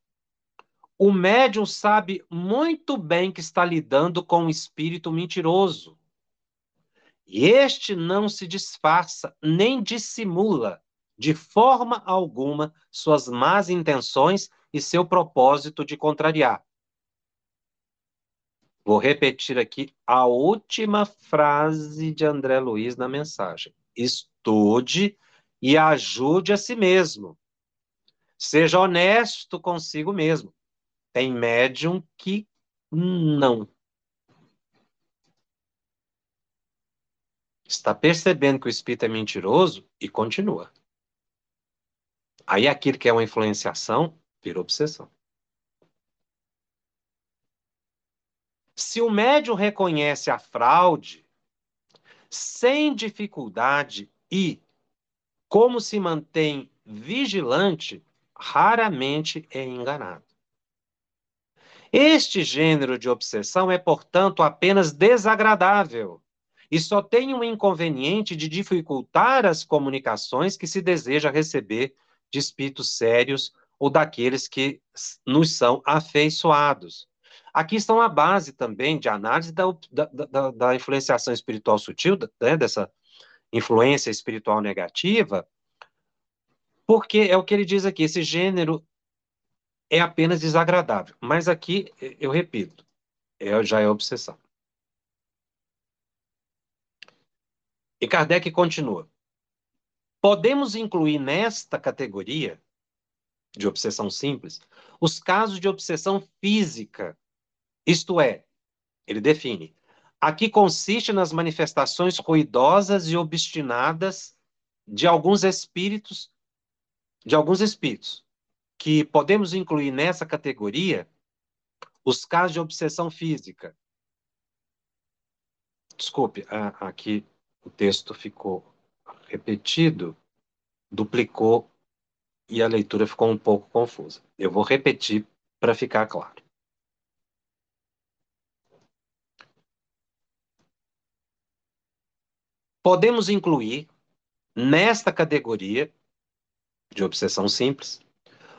[SPEAKER 1] O médium sabe muito bem que está lidando com um espírito mentiroso. E este não se disfarça nem dissimula de forma alguma suas más intenções e seu propósito de contrariar. Vou repetir aqui a última frase de André Luiz na mensagem. Estude e ajude a si mesmo. Seja honesto consigo mesmo. Tem médium que não. Está percebendo que o espírito é mentiroso e continua. Aí aquilo que é uma influenciação vira obsessão. Se o médium reconhece a fraude sem dificuldade e, como se mantém vigilante, raramente é enganado. Este gênero de obsessão é, portanto, apenas desagradável e só tem um inconveniente de dificultar as comunicações que se deseja receber de espíritos sérios ou daqueles que nos são afeiçoados. Aqui estão a base também de análise da, da, da, da influenciação espiritual sutil, né, dessa influência espiritual negativa, porque é o que ele diz aqui, esse gênero é apenas desagradável. Mas aqui, eu repito, é, já é obsessão. E Kardec continua. Podemos incluir nesta categoria de obsessão simples os casos de obsessão física, isto é, ele define, a que consiste nas manifestações ruidosas e obstinadas de alguns espíritos, de alguns espíritos, que podemos incluir nessa categoria os casos de obsessão física. Desculpe, aqui o texto ficou repetido, duplicou e a leitura ficou um pouco confusa. Eu vou repetir para ficar claro. Podemos incluir nesta categoria de obsessão simples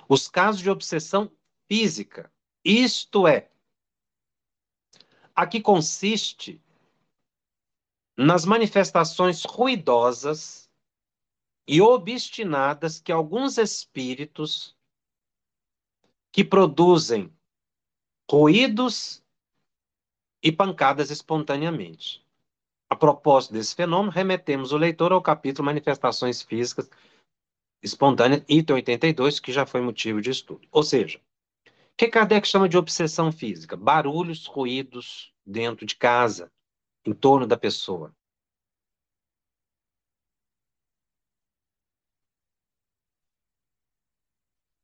[SPEAKER 1] os casos de obsessão física, isto é, a que consiste nas manifestações ruidosas e obstinadas que alguns espíritos que produzem ruídos e pancadas espontaneamente. A propósito desse fenômeno, remetemos o leitor ao capítulo Manifestações Físicas Espontâneas, item 82, que já foi motivo de estudo. Ou seja, o que Kardec chama de obsessão física? Barulhos, ruídos dentro de casa, em torno da pessoa.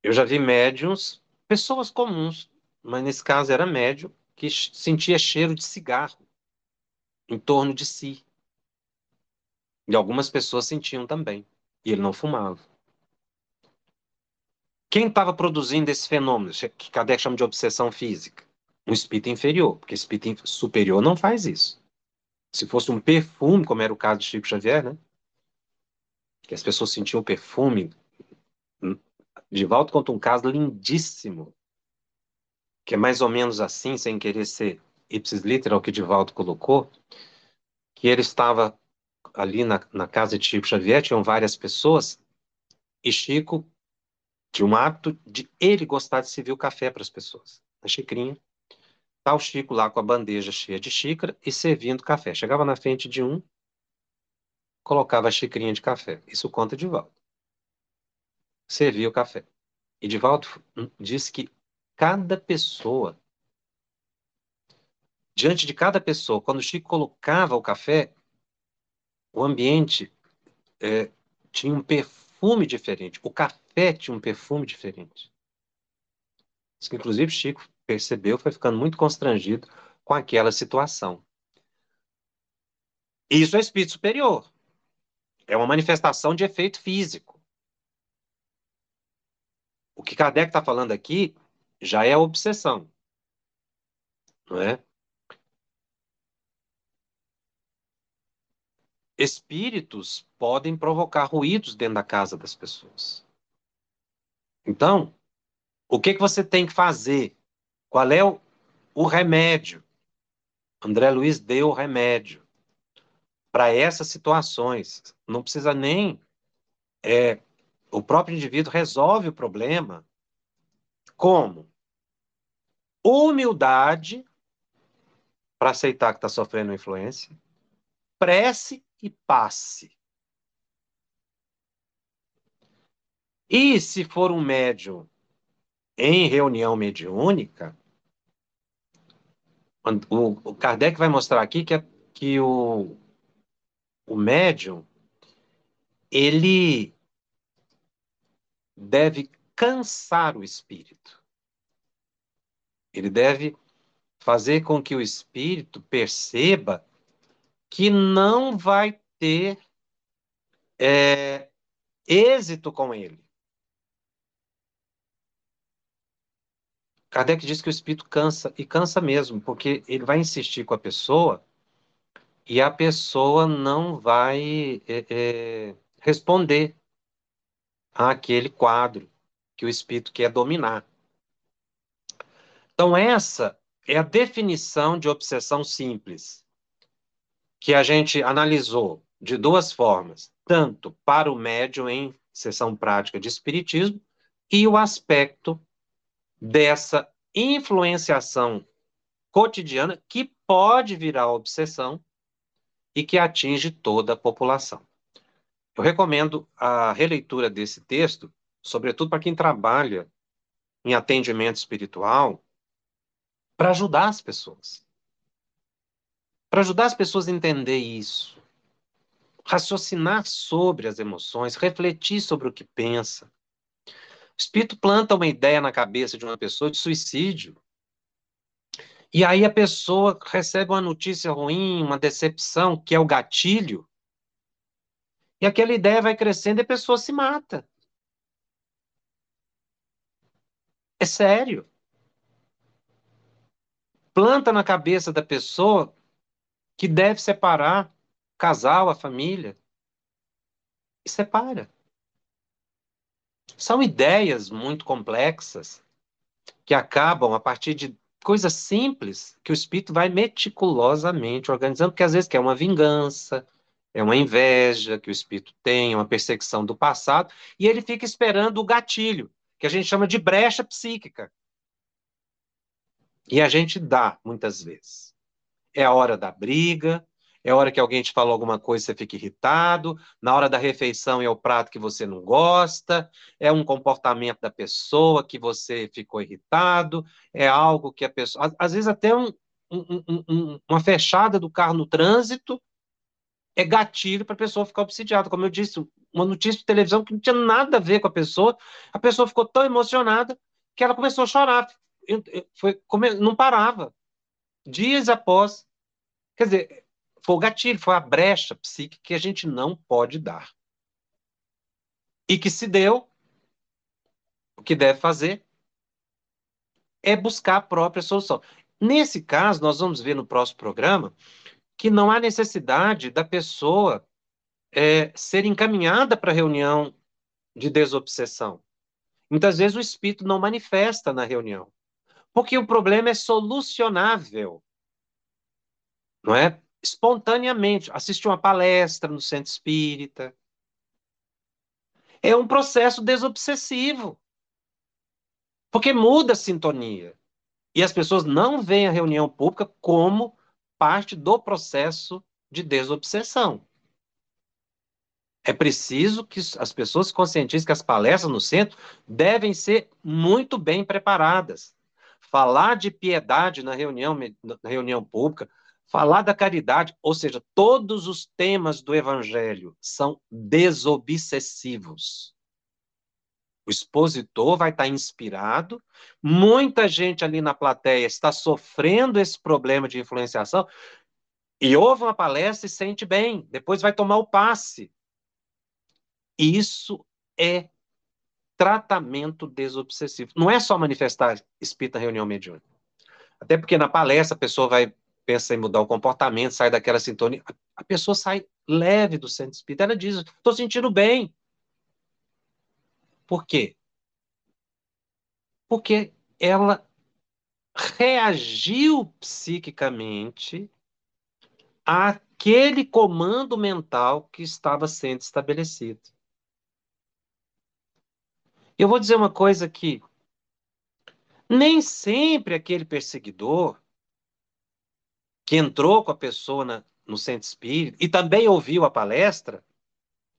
[SPEAKER 1] Eu já vi médiums, pessoas comuns, mas nesse caso era médium, que sentia cheiro de cigarro em torno de si. E algumas pessoas sentiam também. E ele não fumava. Quem estava produzindo esse fenômeno, que Kardec chama de obsessão física? Um espírito inferior, porque espírito superior não faz isso. Se fosse um perfume, como era o caso de Chico Xavier, né? Que as pessoas sentiam o perfume. De volta conta um caso lindíssimo, que é mais ou menos assim, sem querer ser ipsis literal que Divaldo colocou, que ele estava ali na, na casa de Chico Xavier, tinham várias pessoas, e Chico tinha um hábito de ele gostar de servir o café para as pessoas, na xicrinha. Tá o Chico lá com a bandeja cheia de xícara e servindo café. Chegava na frente de um, colocava a xicrinha de café. Isso conta volta. Servia o café. E Divaldo disse que cada pessoa, diante de cada pessoa, quando o Chico colocava o café, o ambiente é, tinha um perfume diferente. O café tinha um perfume diferente. Que, inclusive, Chico percebeu, foi ficando muito constrangido com aquela situação. Isso é espírito superior. É uma manifestação de efeito físico. O que Kardec está falando aqui já é obsessão. Não é? Espíritos podem provocar ruídos dentro da casa das pessoas. Então, o que, que você tem que fazer Qual é o, o remédio? André Luiz deu o remédio para essas situações. Não precisa nem. É, o próprio indivíduo resolve o problema. Como? Humildade para aceitar que está sofrendo influência, prece e passe. E se for um médium em reunião mediúnica, o, Kardec vai mostrar aqui que, é, que o, o médium ele deve cansar o espírito. Ele deve fazer com que o espírito perceba que não vai ter é, êxito com ele. Kardec diz que o espírito cansa, e cansa mesmo, porque ele vai insistir com a pessoa e a pessoa não vai é, é, responder àquele quadro que o espírito quer dominar. Então, essa é a definição de obsessão simples, que a gente analisou de duas formas, tanto para o médium em sessão prática de espiritismo e o aspecto dessa influenciação cotidiana que pode virar obsessão e que atinge toda a população. Eu recomendo a releitura desse texto, sobretudo para quem trabalha em atendimento espiritual, para ajudar as pessoas. Para ajudar as pessoas a entender isso. Raciocinar sobre as emoções, refletir sobre o que pensa, o espírito planta uma ideia na cabeça de uma pessoa de suicídio. E aí a pessoa recebe uma notícia ruim, uma decepção, que é o gatilho. E aquela ideia vai crescendo e a pessoa se mata. É sério. Planta na cabeça da pessoa que deve separar o casal, a família. E separa. São ideias muito complexas que acabam a partir de coisas simples que o espírito vai meticulosamente organizando, porque às vezes quer uma vingança, é uma inveja que o espírito tem, uma perseguição do passado, e ele fica esperando o gatilho, que a gente chama de brecha psíquica. E a gente dá, muitas vezes. É a hora da briga, é hora que alguém te falou alguma coisa você fica irritado, na hora da refeição é o prato que você não gosta, é um comportamento da pessoa que você ficou irritado, é algo que a pessoa. Às vezes, até um, um, um, uma fechada do carro no trânsito é gatilho para a pessoa ficar obsidiada. Como eu disse, uma notícia de televisão que não tinha nada a ver com a pessoa, a pessoa ficou tão emocionada que ela começou a chorar. Foi, não parava. Dias após. Quer dizer, foi o gatilho, foi a brecha psíquica que a gente não pode dar. E que se deu, o que deve fazer é buscar a própria solução. Nesse caso, nós vamos ver no próximo programa que não há necessidade da pessoa é, ser encaminhada para a reunião de desobsessão. Muitas vezes o espírito não manifesta na reunião, porque o problema é solucionável. Não é? Espontaneamente, assistir uma palestra no centro espírita. É um processo desobsessivo. Porque muda a sintonia. E as pessoas não veem a reunião pública como parte do processo de desobsessão. É preciso que as pessoas conscientizem que as palestras no centro devem ser muito bem preparadas. Falar de piedade na reunião, na reunião pública, Falar da caridade, ou seja, todos os temas do evangelho são desobsessivos. O expositor vai estar inspirado, muita gente ali na plateia está sofrendo esse problema de influenciação e ouve uma palestra e sente bem, depois vai tomar o passe. Isso é tratamento desobsessivo. Não é só manifestar espírita reunião mediúnica. Até porque na palestra a pessoa vai pensa em mudar o comportamento, sai daquela sintonia, a pessoa sai leve do centro espírita. Ela diz: estou sentindo bem. Por quê? Porque ela reagiu psiquicamente àquele comando mental que estava sendo estabelecido. Eu vou dizer uma coisa aqui. Nem sempre aquele perseguidor que entrou com a pessoa na, no centro espírita e também ouviu a palestra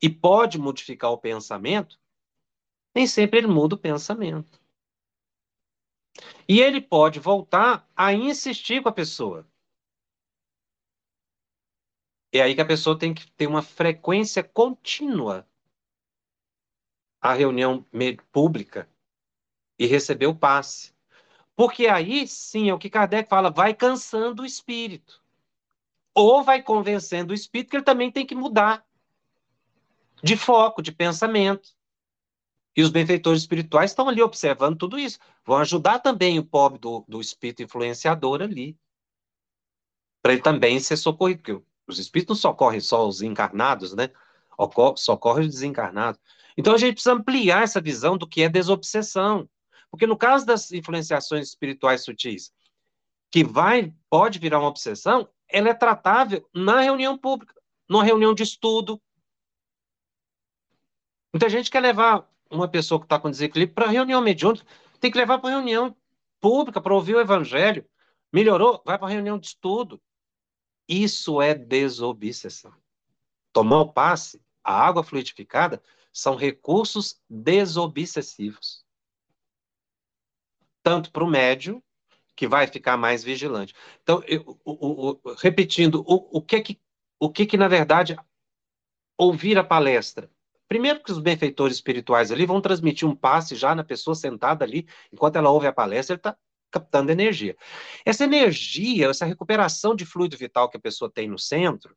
[SPEAKER 1] e pode modificar o pensamento, nem sempre ele muda o pensamento. E ele pode voltar a insistir com a pessoa. É aí que a pessoa tem que ter uma frequência contínua à reunião pública e receber o passe. Porque aí sim é o que Kardec fala, vai cansando o espírito. Ou vai convencendo o espírito que ele também tem que mudar de foco, de pensamento. E os benfeitores espirituais estão ali observando tudo isso. Vão ajudar também o pobre do, do espírito influenciador ali. Para ele também ser socorrido. Porque os espíritos não socorrem só os encarnados, né? Socorre os desencarnados. Então a gente precisa ampliar essa visão do que é desobsessão. Porque no caso das influenciações espirituais sutis, que vai pode virar uma obsessão, ela é tratável na reunião pública, numa reunião de estudo. Muita gente quer levar uma pessoa que está com desequilíbrio para reunião mediúnica, tem que levar para reunião pública para ouvir o evangelho. Melhorou? Vai para reunião de estudo. Isso é desobsessão. Tomar o passe, a água fluidificada, são recursos desobsessivos tanto para o médio, que vai ficar mais vigilante. Então, eu, repetindo, o, o, que que, o que que, na verdade, ouvir a palestra? Primeiro que os benfeitores espirituais ali vão transmitir um passe já na pessoa sentada ali, enquanto ela ouve a palestra, ele está captando energia. Essa energia, essa recuperação de fluido vital que a pessoa tem no centro,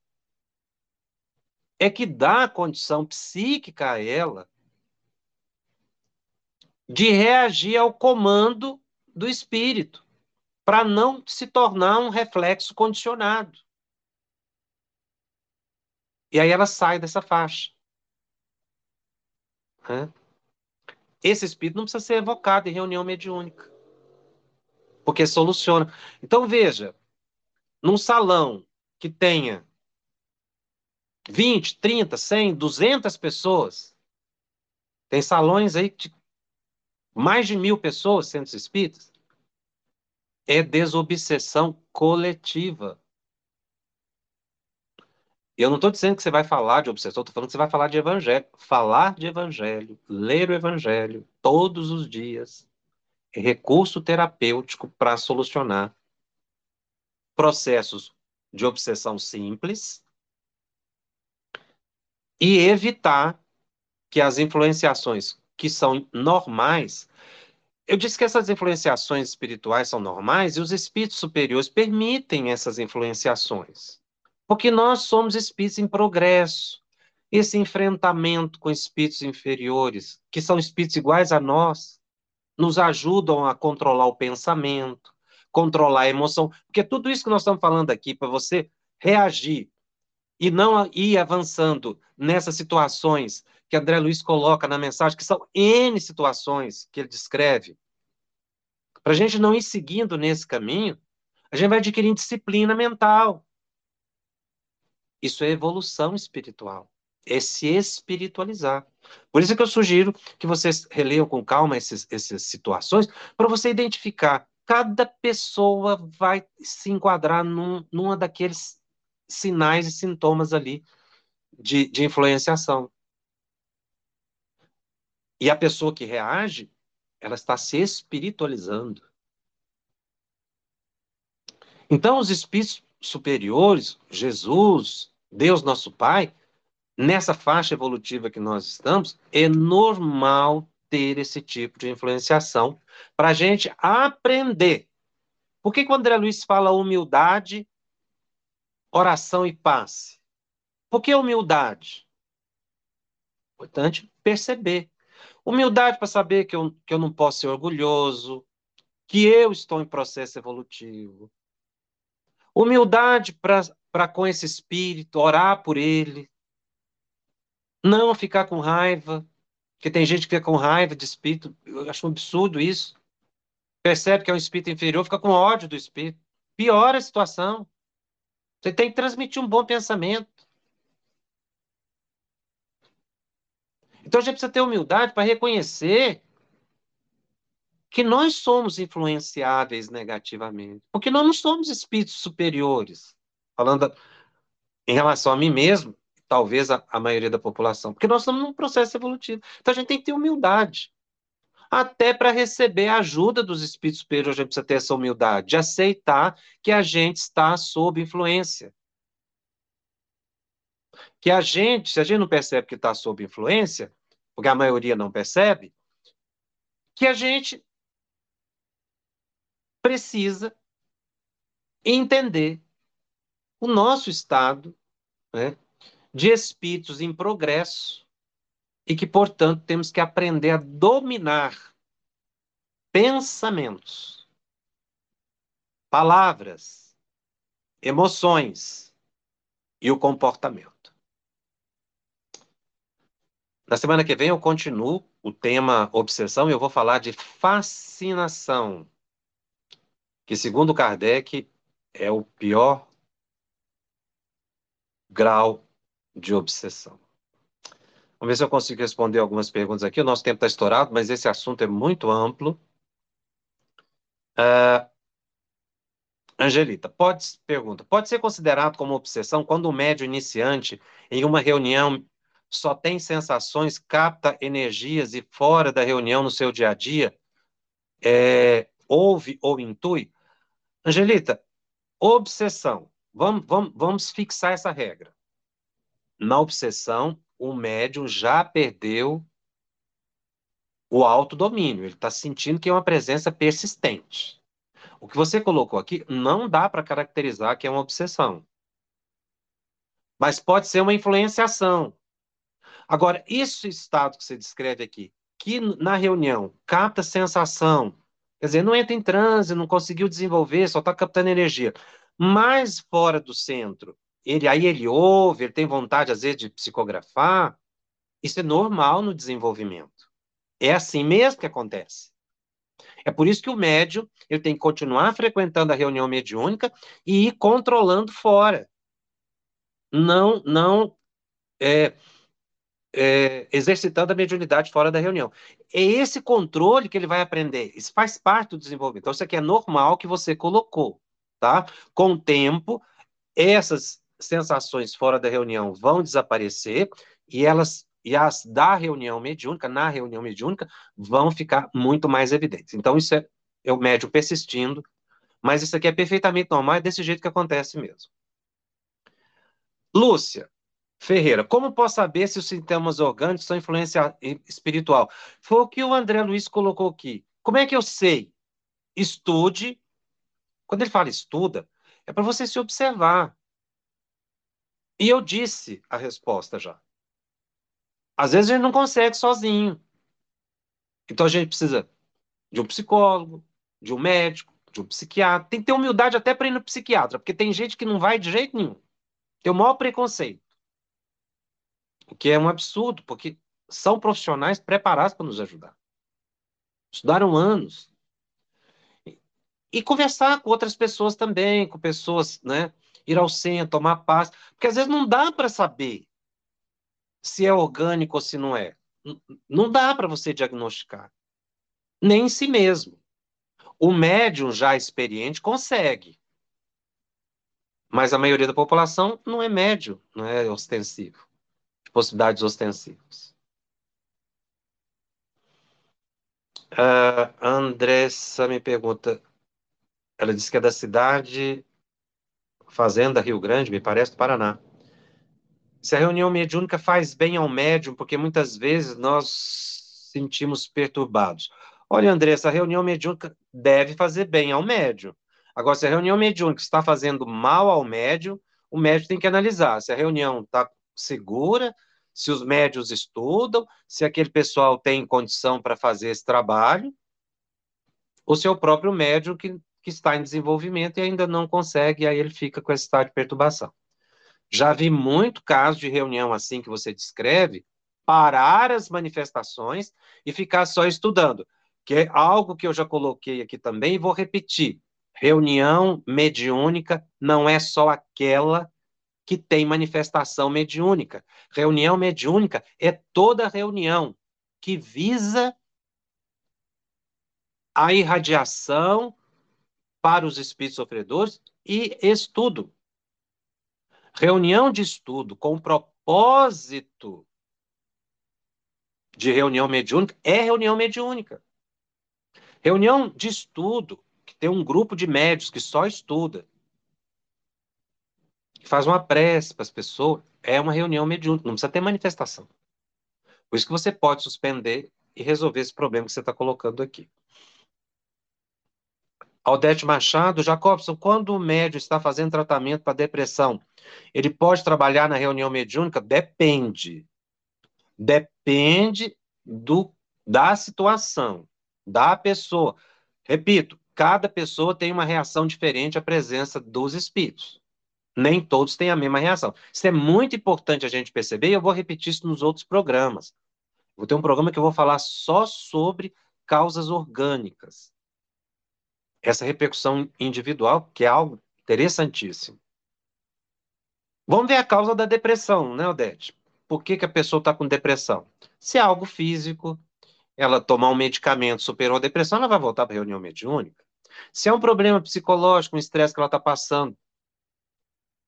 [SPEAKER 1] é que dá a condição psíquica a ela de reagir ao comando do espírito, para não se tornar um reflexo condicionado. E aí ela sai dessa faixa. Esse espírito não precisa ser evocado em reunião mediúnica. Porque soluciona. Então, veja, num salão que tenha 20, 30, 100, 200 pessoas, tem salões aí de mais de mil pessoas, centros espíritas, é desobsessão coletiva. Eu não estou dizendo que você vai falar de obsessão, estou falando que você vai falar de evangelho. Falar de evangelho, ler o evangelho todos os dias, é recurso terapêutico para solucionar processos de obsessão simples e evitar que as influenciações que são normais. Eu disse que essas influenciações espirituais são normais e os espíritos superiores permitem essas influenciações. Porque nós somos espíritos em progresso. Esse enfrentamento com espíritos inferiores, que são espíritos iguais a nós, nos ajudam a controlar o pensamento, controlar a emoção. Porque tudo isso que nós estamos falando aqui, para você reagir e não ir avançando nessas situações que André Luiz coloca na mensagem, que são N situações que ele descreve. Para a gente não ir seguindo nesse caminho, a gente vai adquirindo disciplina mental. Isso é evolução espiritual. É se espiritualizar. Por isso que eu sugiro que vocês releiam com calma esses, essas situações, para você identificar. Cada pessoa vai se enquadrar num, numa daqueles sinais e sintomas ali de, de influenciação. E a pessoa que reage, ela está se espiritualizando. Então, os espíritos superiores, Jesus, Deus nosso Pai, nessa faixa evolutiva que nós estamos, é normal ter esse tipo de influenciação para a gente aprender. Por que, que o André Luiz fala humildade, oração e paz? Por que humildade? Importante perceber Humildade para saber que eu, que eu não posso ser orgulhoso, que eu estou em processo evolutivo. Humildade para com esse espírito, orar por ele. Não ficar com raiva, porque tem gente que fica com raiva de espírito. Eu acho um absurdo isso. percebe que é um espírito inferior, fica com ódio do espírito. Piora a situação. Você tem que transmitir um bom pensamento. Então a gente precisa ter humildade para reconhecer que nós somos influenciáveis negativamente, porque nós não somos espíritos superiores, falando em relação a mim mesmo, talvez a, a maioria da população, porque nós estamos num processo evolutivo. Então a gente tem que ter humildade. Até para receber a ajuda dos espíritos superiores, a gente precisa ter essa humildade, de aceitar que a gente está sob influência. Que a gente, se a gente não percebe que está sob influência, porque a maioria não percebe, que a gente precisa entender o nosso estado né, de espíritos em progresso e que, portanto, temos que aprender a dominar pensamentos, palavras, emoções e o comportamento. Na semana que vem eu continuo o tema obsessão e eu vou falar de fascinação, que segundo Kardec é o pior grau de obsessão. Vamos ver se eu consigo responder algumas perguntas aqui. O nosso tempo está estourado, mas esse assunto é muito amplo. Uh, Angelita, pode, pergunta, pode ser considerado como obsessão quando o médio iniciante, em uma reunião, só tem sensações, capta energias e fora da reunião, no seu dia a dia, é, ouve ou intui? Angelita, obsessão. Vamos, vamos, vamos fixar essa regra. Na obsessão, o médium já perdeu o autodomínio. Ele está sentindo que é uma presença persistente. O que você colocou aqui não dá para caracterizar que é uma obsessão. Mas pode ser uma influenciação. Agora, esse estado que você descreve aqui, que na reunião capta sensação, quer dizer, não entra em transe, não conseguiu desenvolver, só está captando energia. Mas fora do centro, ele aí ele ouve, ele tem vontade às vezes de psicografar. Isso é normal no desenvolvimento. É assim mesmo que acontece. É por isso que o médium ele tem que continuar frequentando a reunião mediúnica e ir controlando fora. Não, não é, é, exercitando a mediunidade fora da reunião. É esse controle que ele vai aprender. Isso faz parte do desenvolvimento. Então, isso aqui é normal que você colocou, tá? Com o tempo, essas sensações fora da reunião vão desaparecer e elas e as da reunião mediúnica, na reunião mediúnica, vão ficar muito mais evidentes. Então, isso é, é o médium persistindo, mas isso aqui é perfeitamente normal, é desse jeito que acontece mesmo. Lúcia Ferreira, como posso saber se os sintomas orgânicos são influência espiritual? Foi o que o André Luiz colocou aqui. Como é que eu sei? Estude. Quando ele fala estuda, é para você se observar. E eu disse a resposta já. Às vezes a gente não consegue sozinho. Então a gente precisa de um psicólogo, de um médico, de um psiquiatra. Tem que ter humildade até para ir no psiquiatra, porque tem gente que não vai de jeito nenhum. Tem o maior preconceito. O que é um absurdo, porque são profissionais preparados para nos ajudar. Estudaram anos. E conversar com outras pessoas também, com pessoas, né? ir ao centro, tomar paz, porque às vezes não dá para saber se é orgânico ou se não é. Não dá para você diagnosticar, nem em si mesmo. O médium já experiente consegue, mas a maioria da população não é médio, não é ostensivo, possibilidades ostensivas. Uh, Andressa me pergunta, ela disse que é da cidade Fazenda Rio Grande, me parece, do Paraná. Se a reunião mediúnica faz bem ao médium, porque muitas vezes nós sentimos perturbados. Olha, André, essa reunião mediúnica deve fazer bem ao médium. Agora, se a reunião mediúnica está fazendo mal ao médium, o médium tem que analisar se a reunião está segura, se os médios estudam, se aquele pessoal tem condição para fazer esse trabalho, ou se é o próprio médium que que está em desenvolvimento e ainda não consegue, aí ele fica com esse estado de perturbação. Já vi muito caso de reunião assim que você descreve, parar as manifestações e ficar só estudando. que é algo que eu já coloquei aqui também e vou repetir. Reunião mediúnica não é só aquela que tem manifestação mediúnica. Reunião mediúnica é toda reunião que visa a irradiação para os espíritos sofredores e estudo. Reunião de estudo com propósito de reunião mediúnica é reunião mediúnica. Reunião de estudo, que tem um grupo de médios que só estuda, faz uma prece para as pessoas, é uma reunião mediúnica, não precisa ter manifestação. Por isso que você pode suspender e resolver esse problema que você está colocando aqui. Aldete Machado, Jacobson, quando o médio está fazendo tratamento para depressão, ele pode trabalhar na reunião mediúnica? Depende. Depende do, da situação, da pessoa. Repito, cada pessoa tem uma reação diferente à presença dos espíritos. Nem todos têm a mesma reação. Isso é muito importante a gente perceber, e eu vou repetir isso nos outros programas. Vou ter um programa que eu vou falar só sobre causas orgânicas. Essa repercussão individual, que é algo interessantíssimo. Vamos ver a causa da depressão, né, Odete? Por que, que a pessoa está com depressão? Se é algo físico, ela tomar um medicamento superou a depressão, ela vai voltar para a reunião mediúnica. Se é um problema psicológico, um estresse que ela está passando,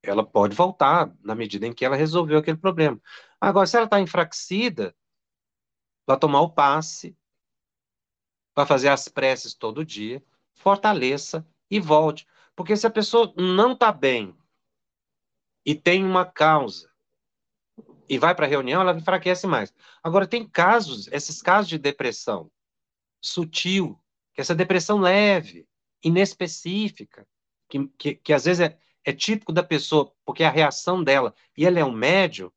[SPEAKER 1] ela pode voltar na medida em que ela resolveu aquele problema. Agora, se ela está enfraquecida, vai tomar o passe, vai fazer as preces todo dia, fortaleça e volte. Porque se a pessoa não está bem e tem uma causa e vai para a reunião, ela enfraquece mais. Agora, tem casos, esses casos de depressão sutil, que essa depressão leve, inespecífica, que, que, que às vezes é, é típico da pessoa, porque é a reação dela, e ele é um médio,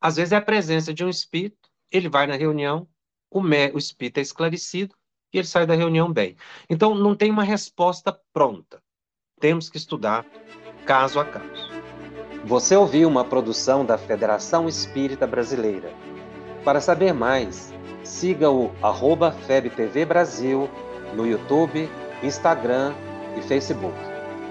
[SPEAKER 1] às vezes é a presença de um espírito, ele vai na reunião, o, mé, o espírito é esclarecido, e ele sai da reunião bem. Então, não tem uma resposta pronta. Temos que estudar caso a caso. Você ouviu uma produção da Federação Espírita Brasileira. Para saber mais, siga o arroba FebTV Brasil no YouTube, Instagram e Facebook.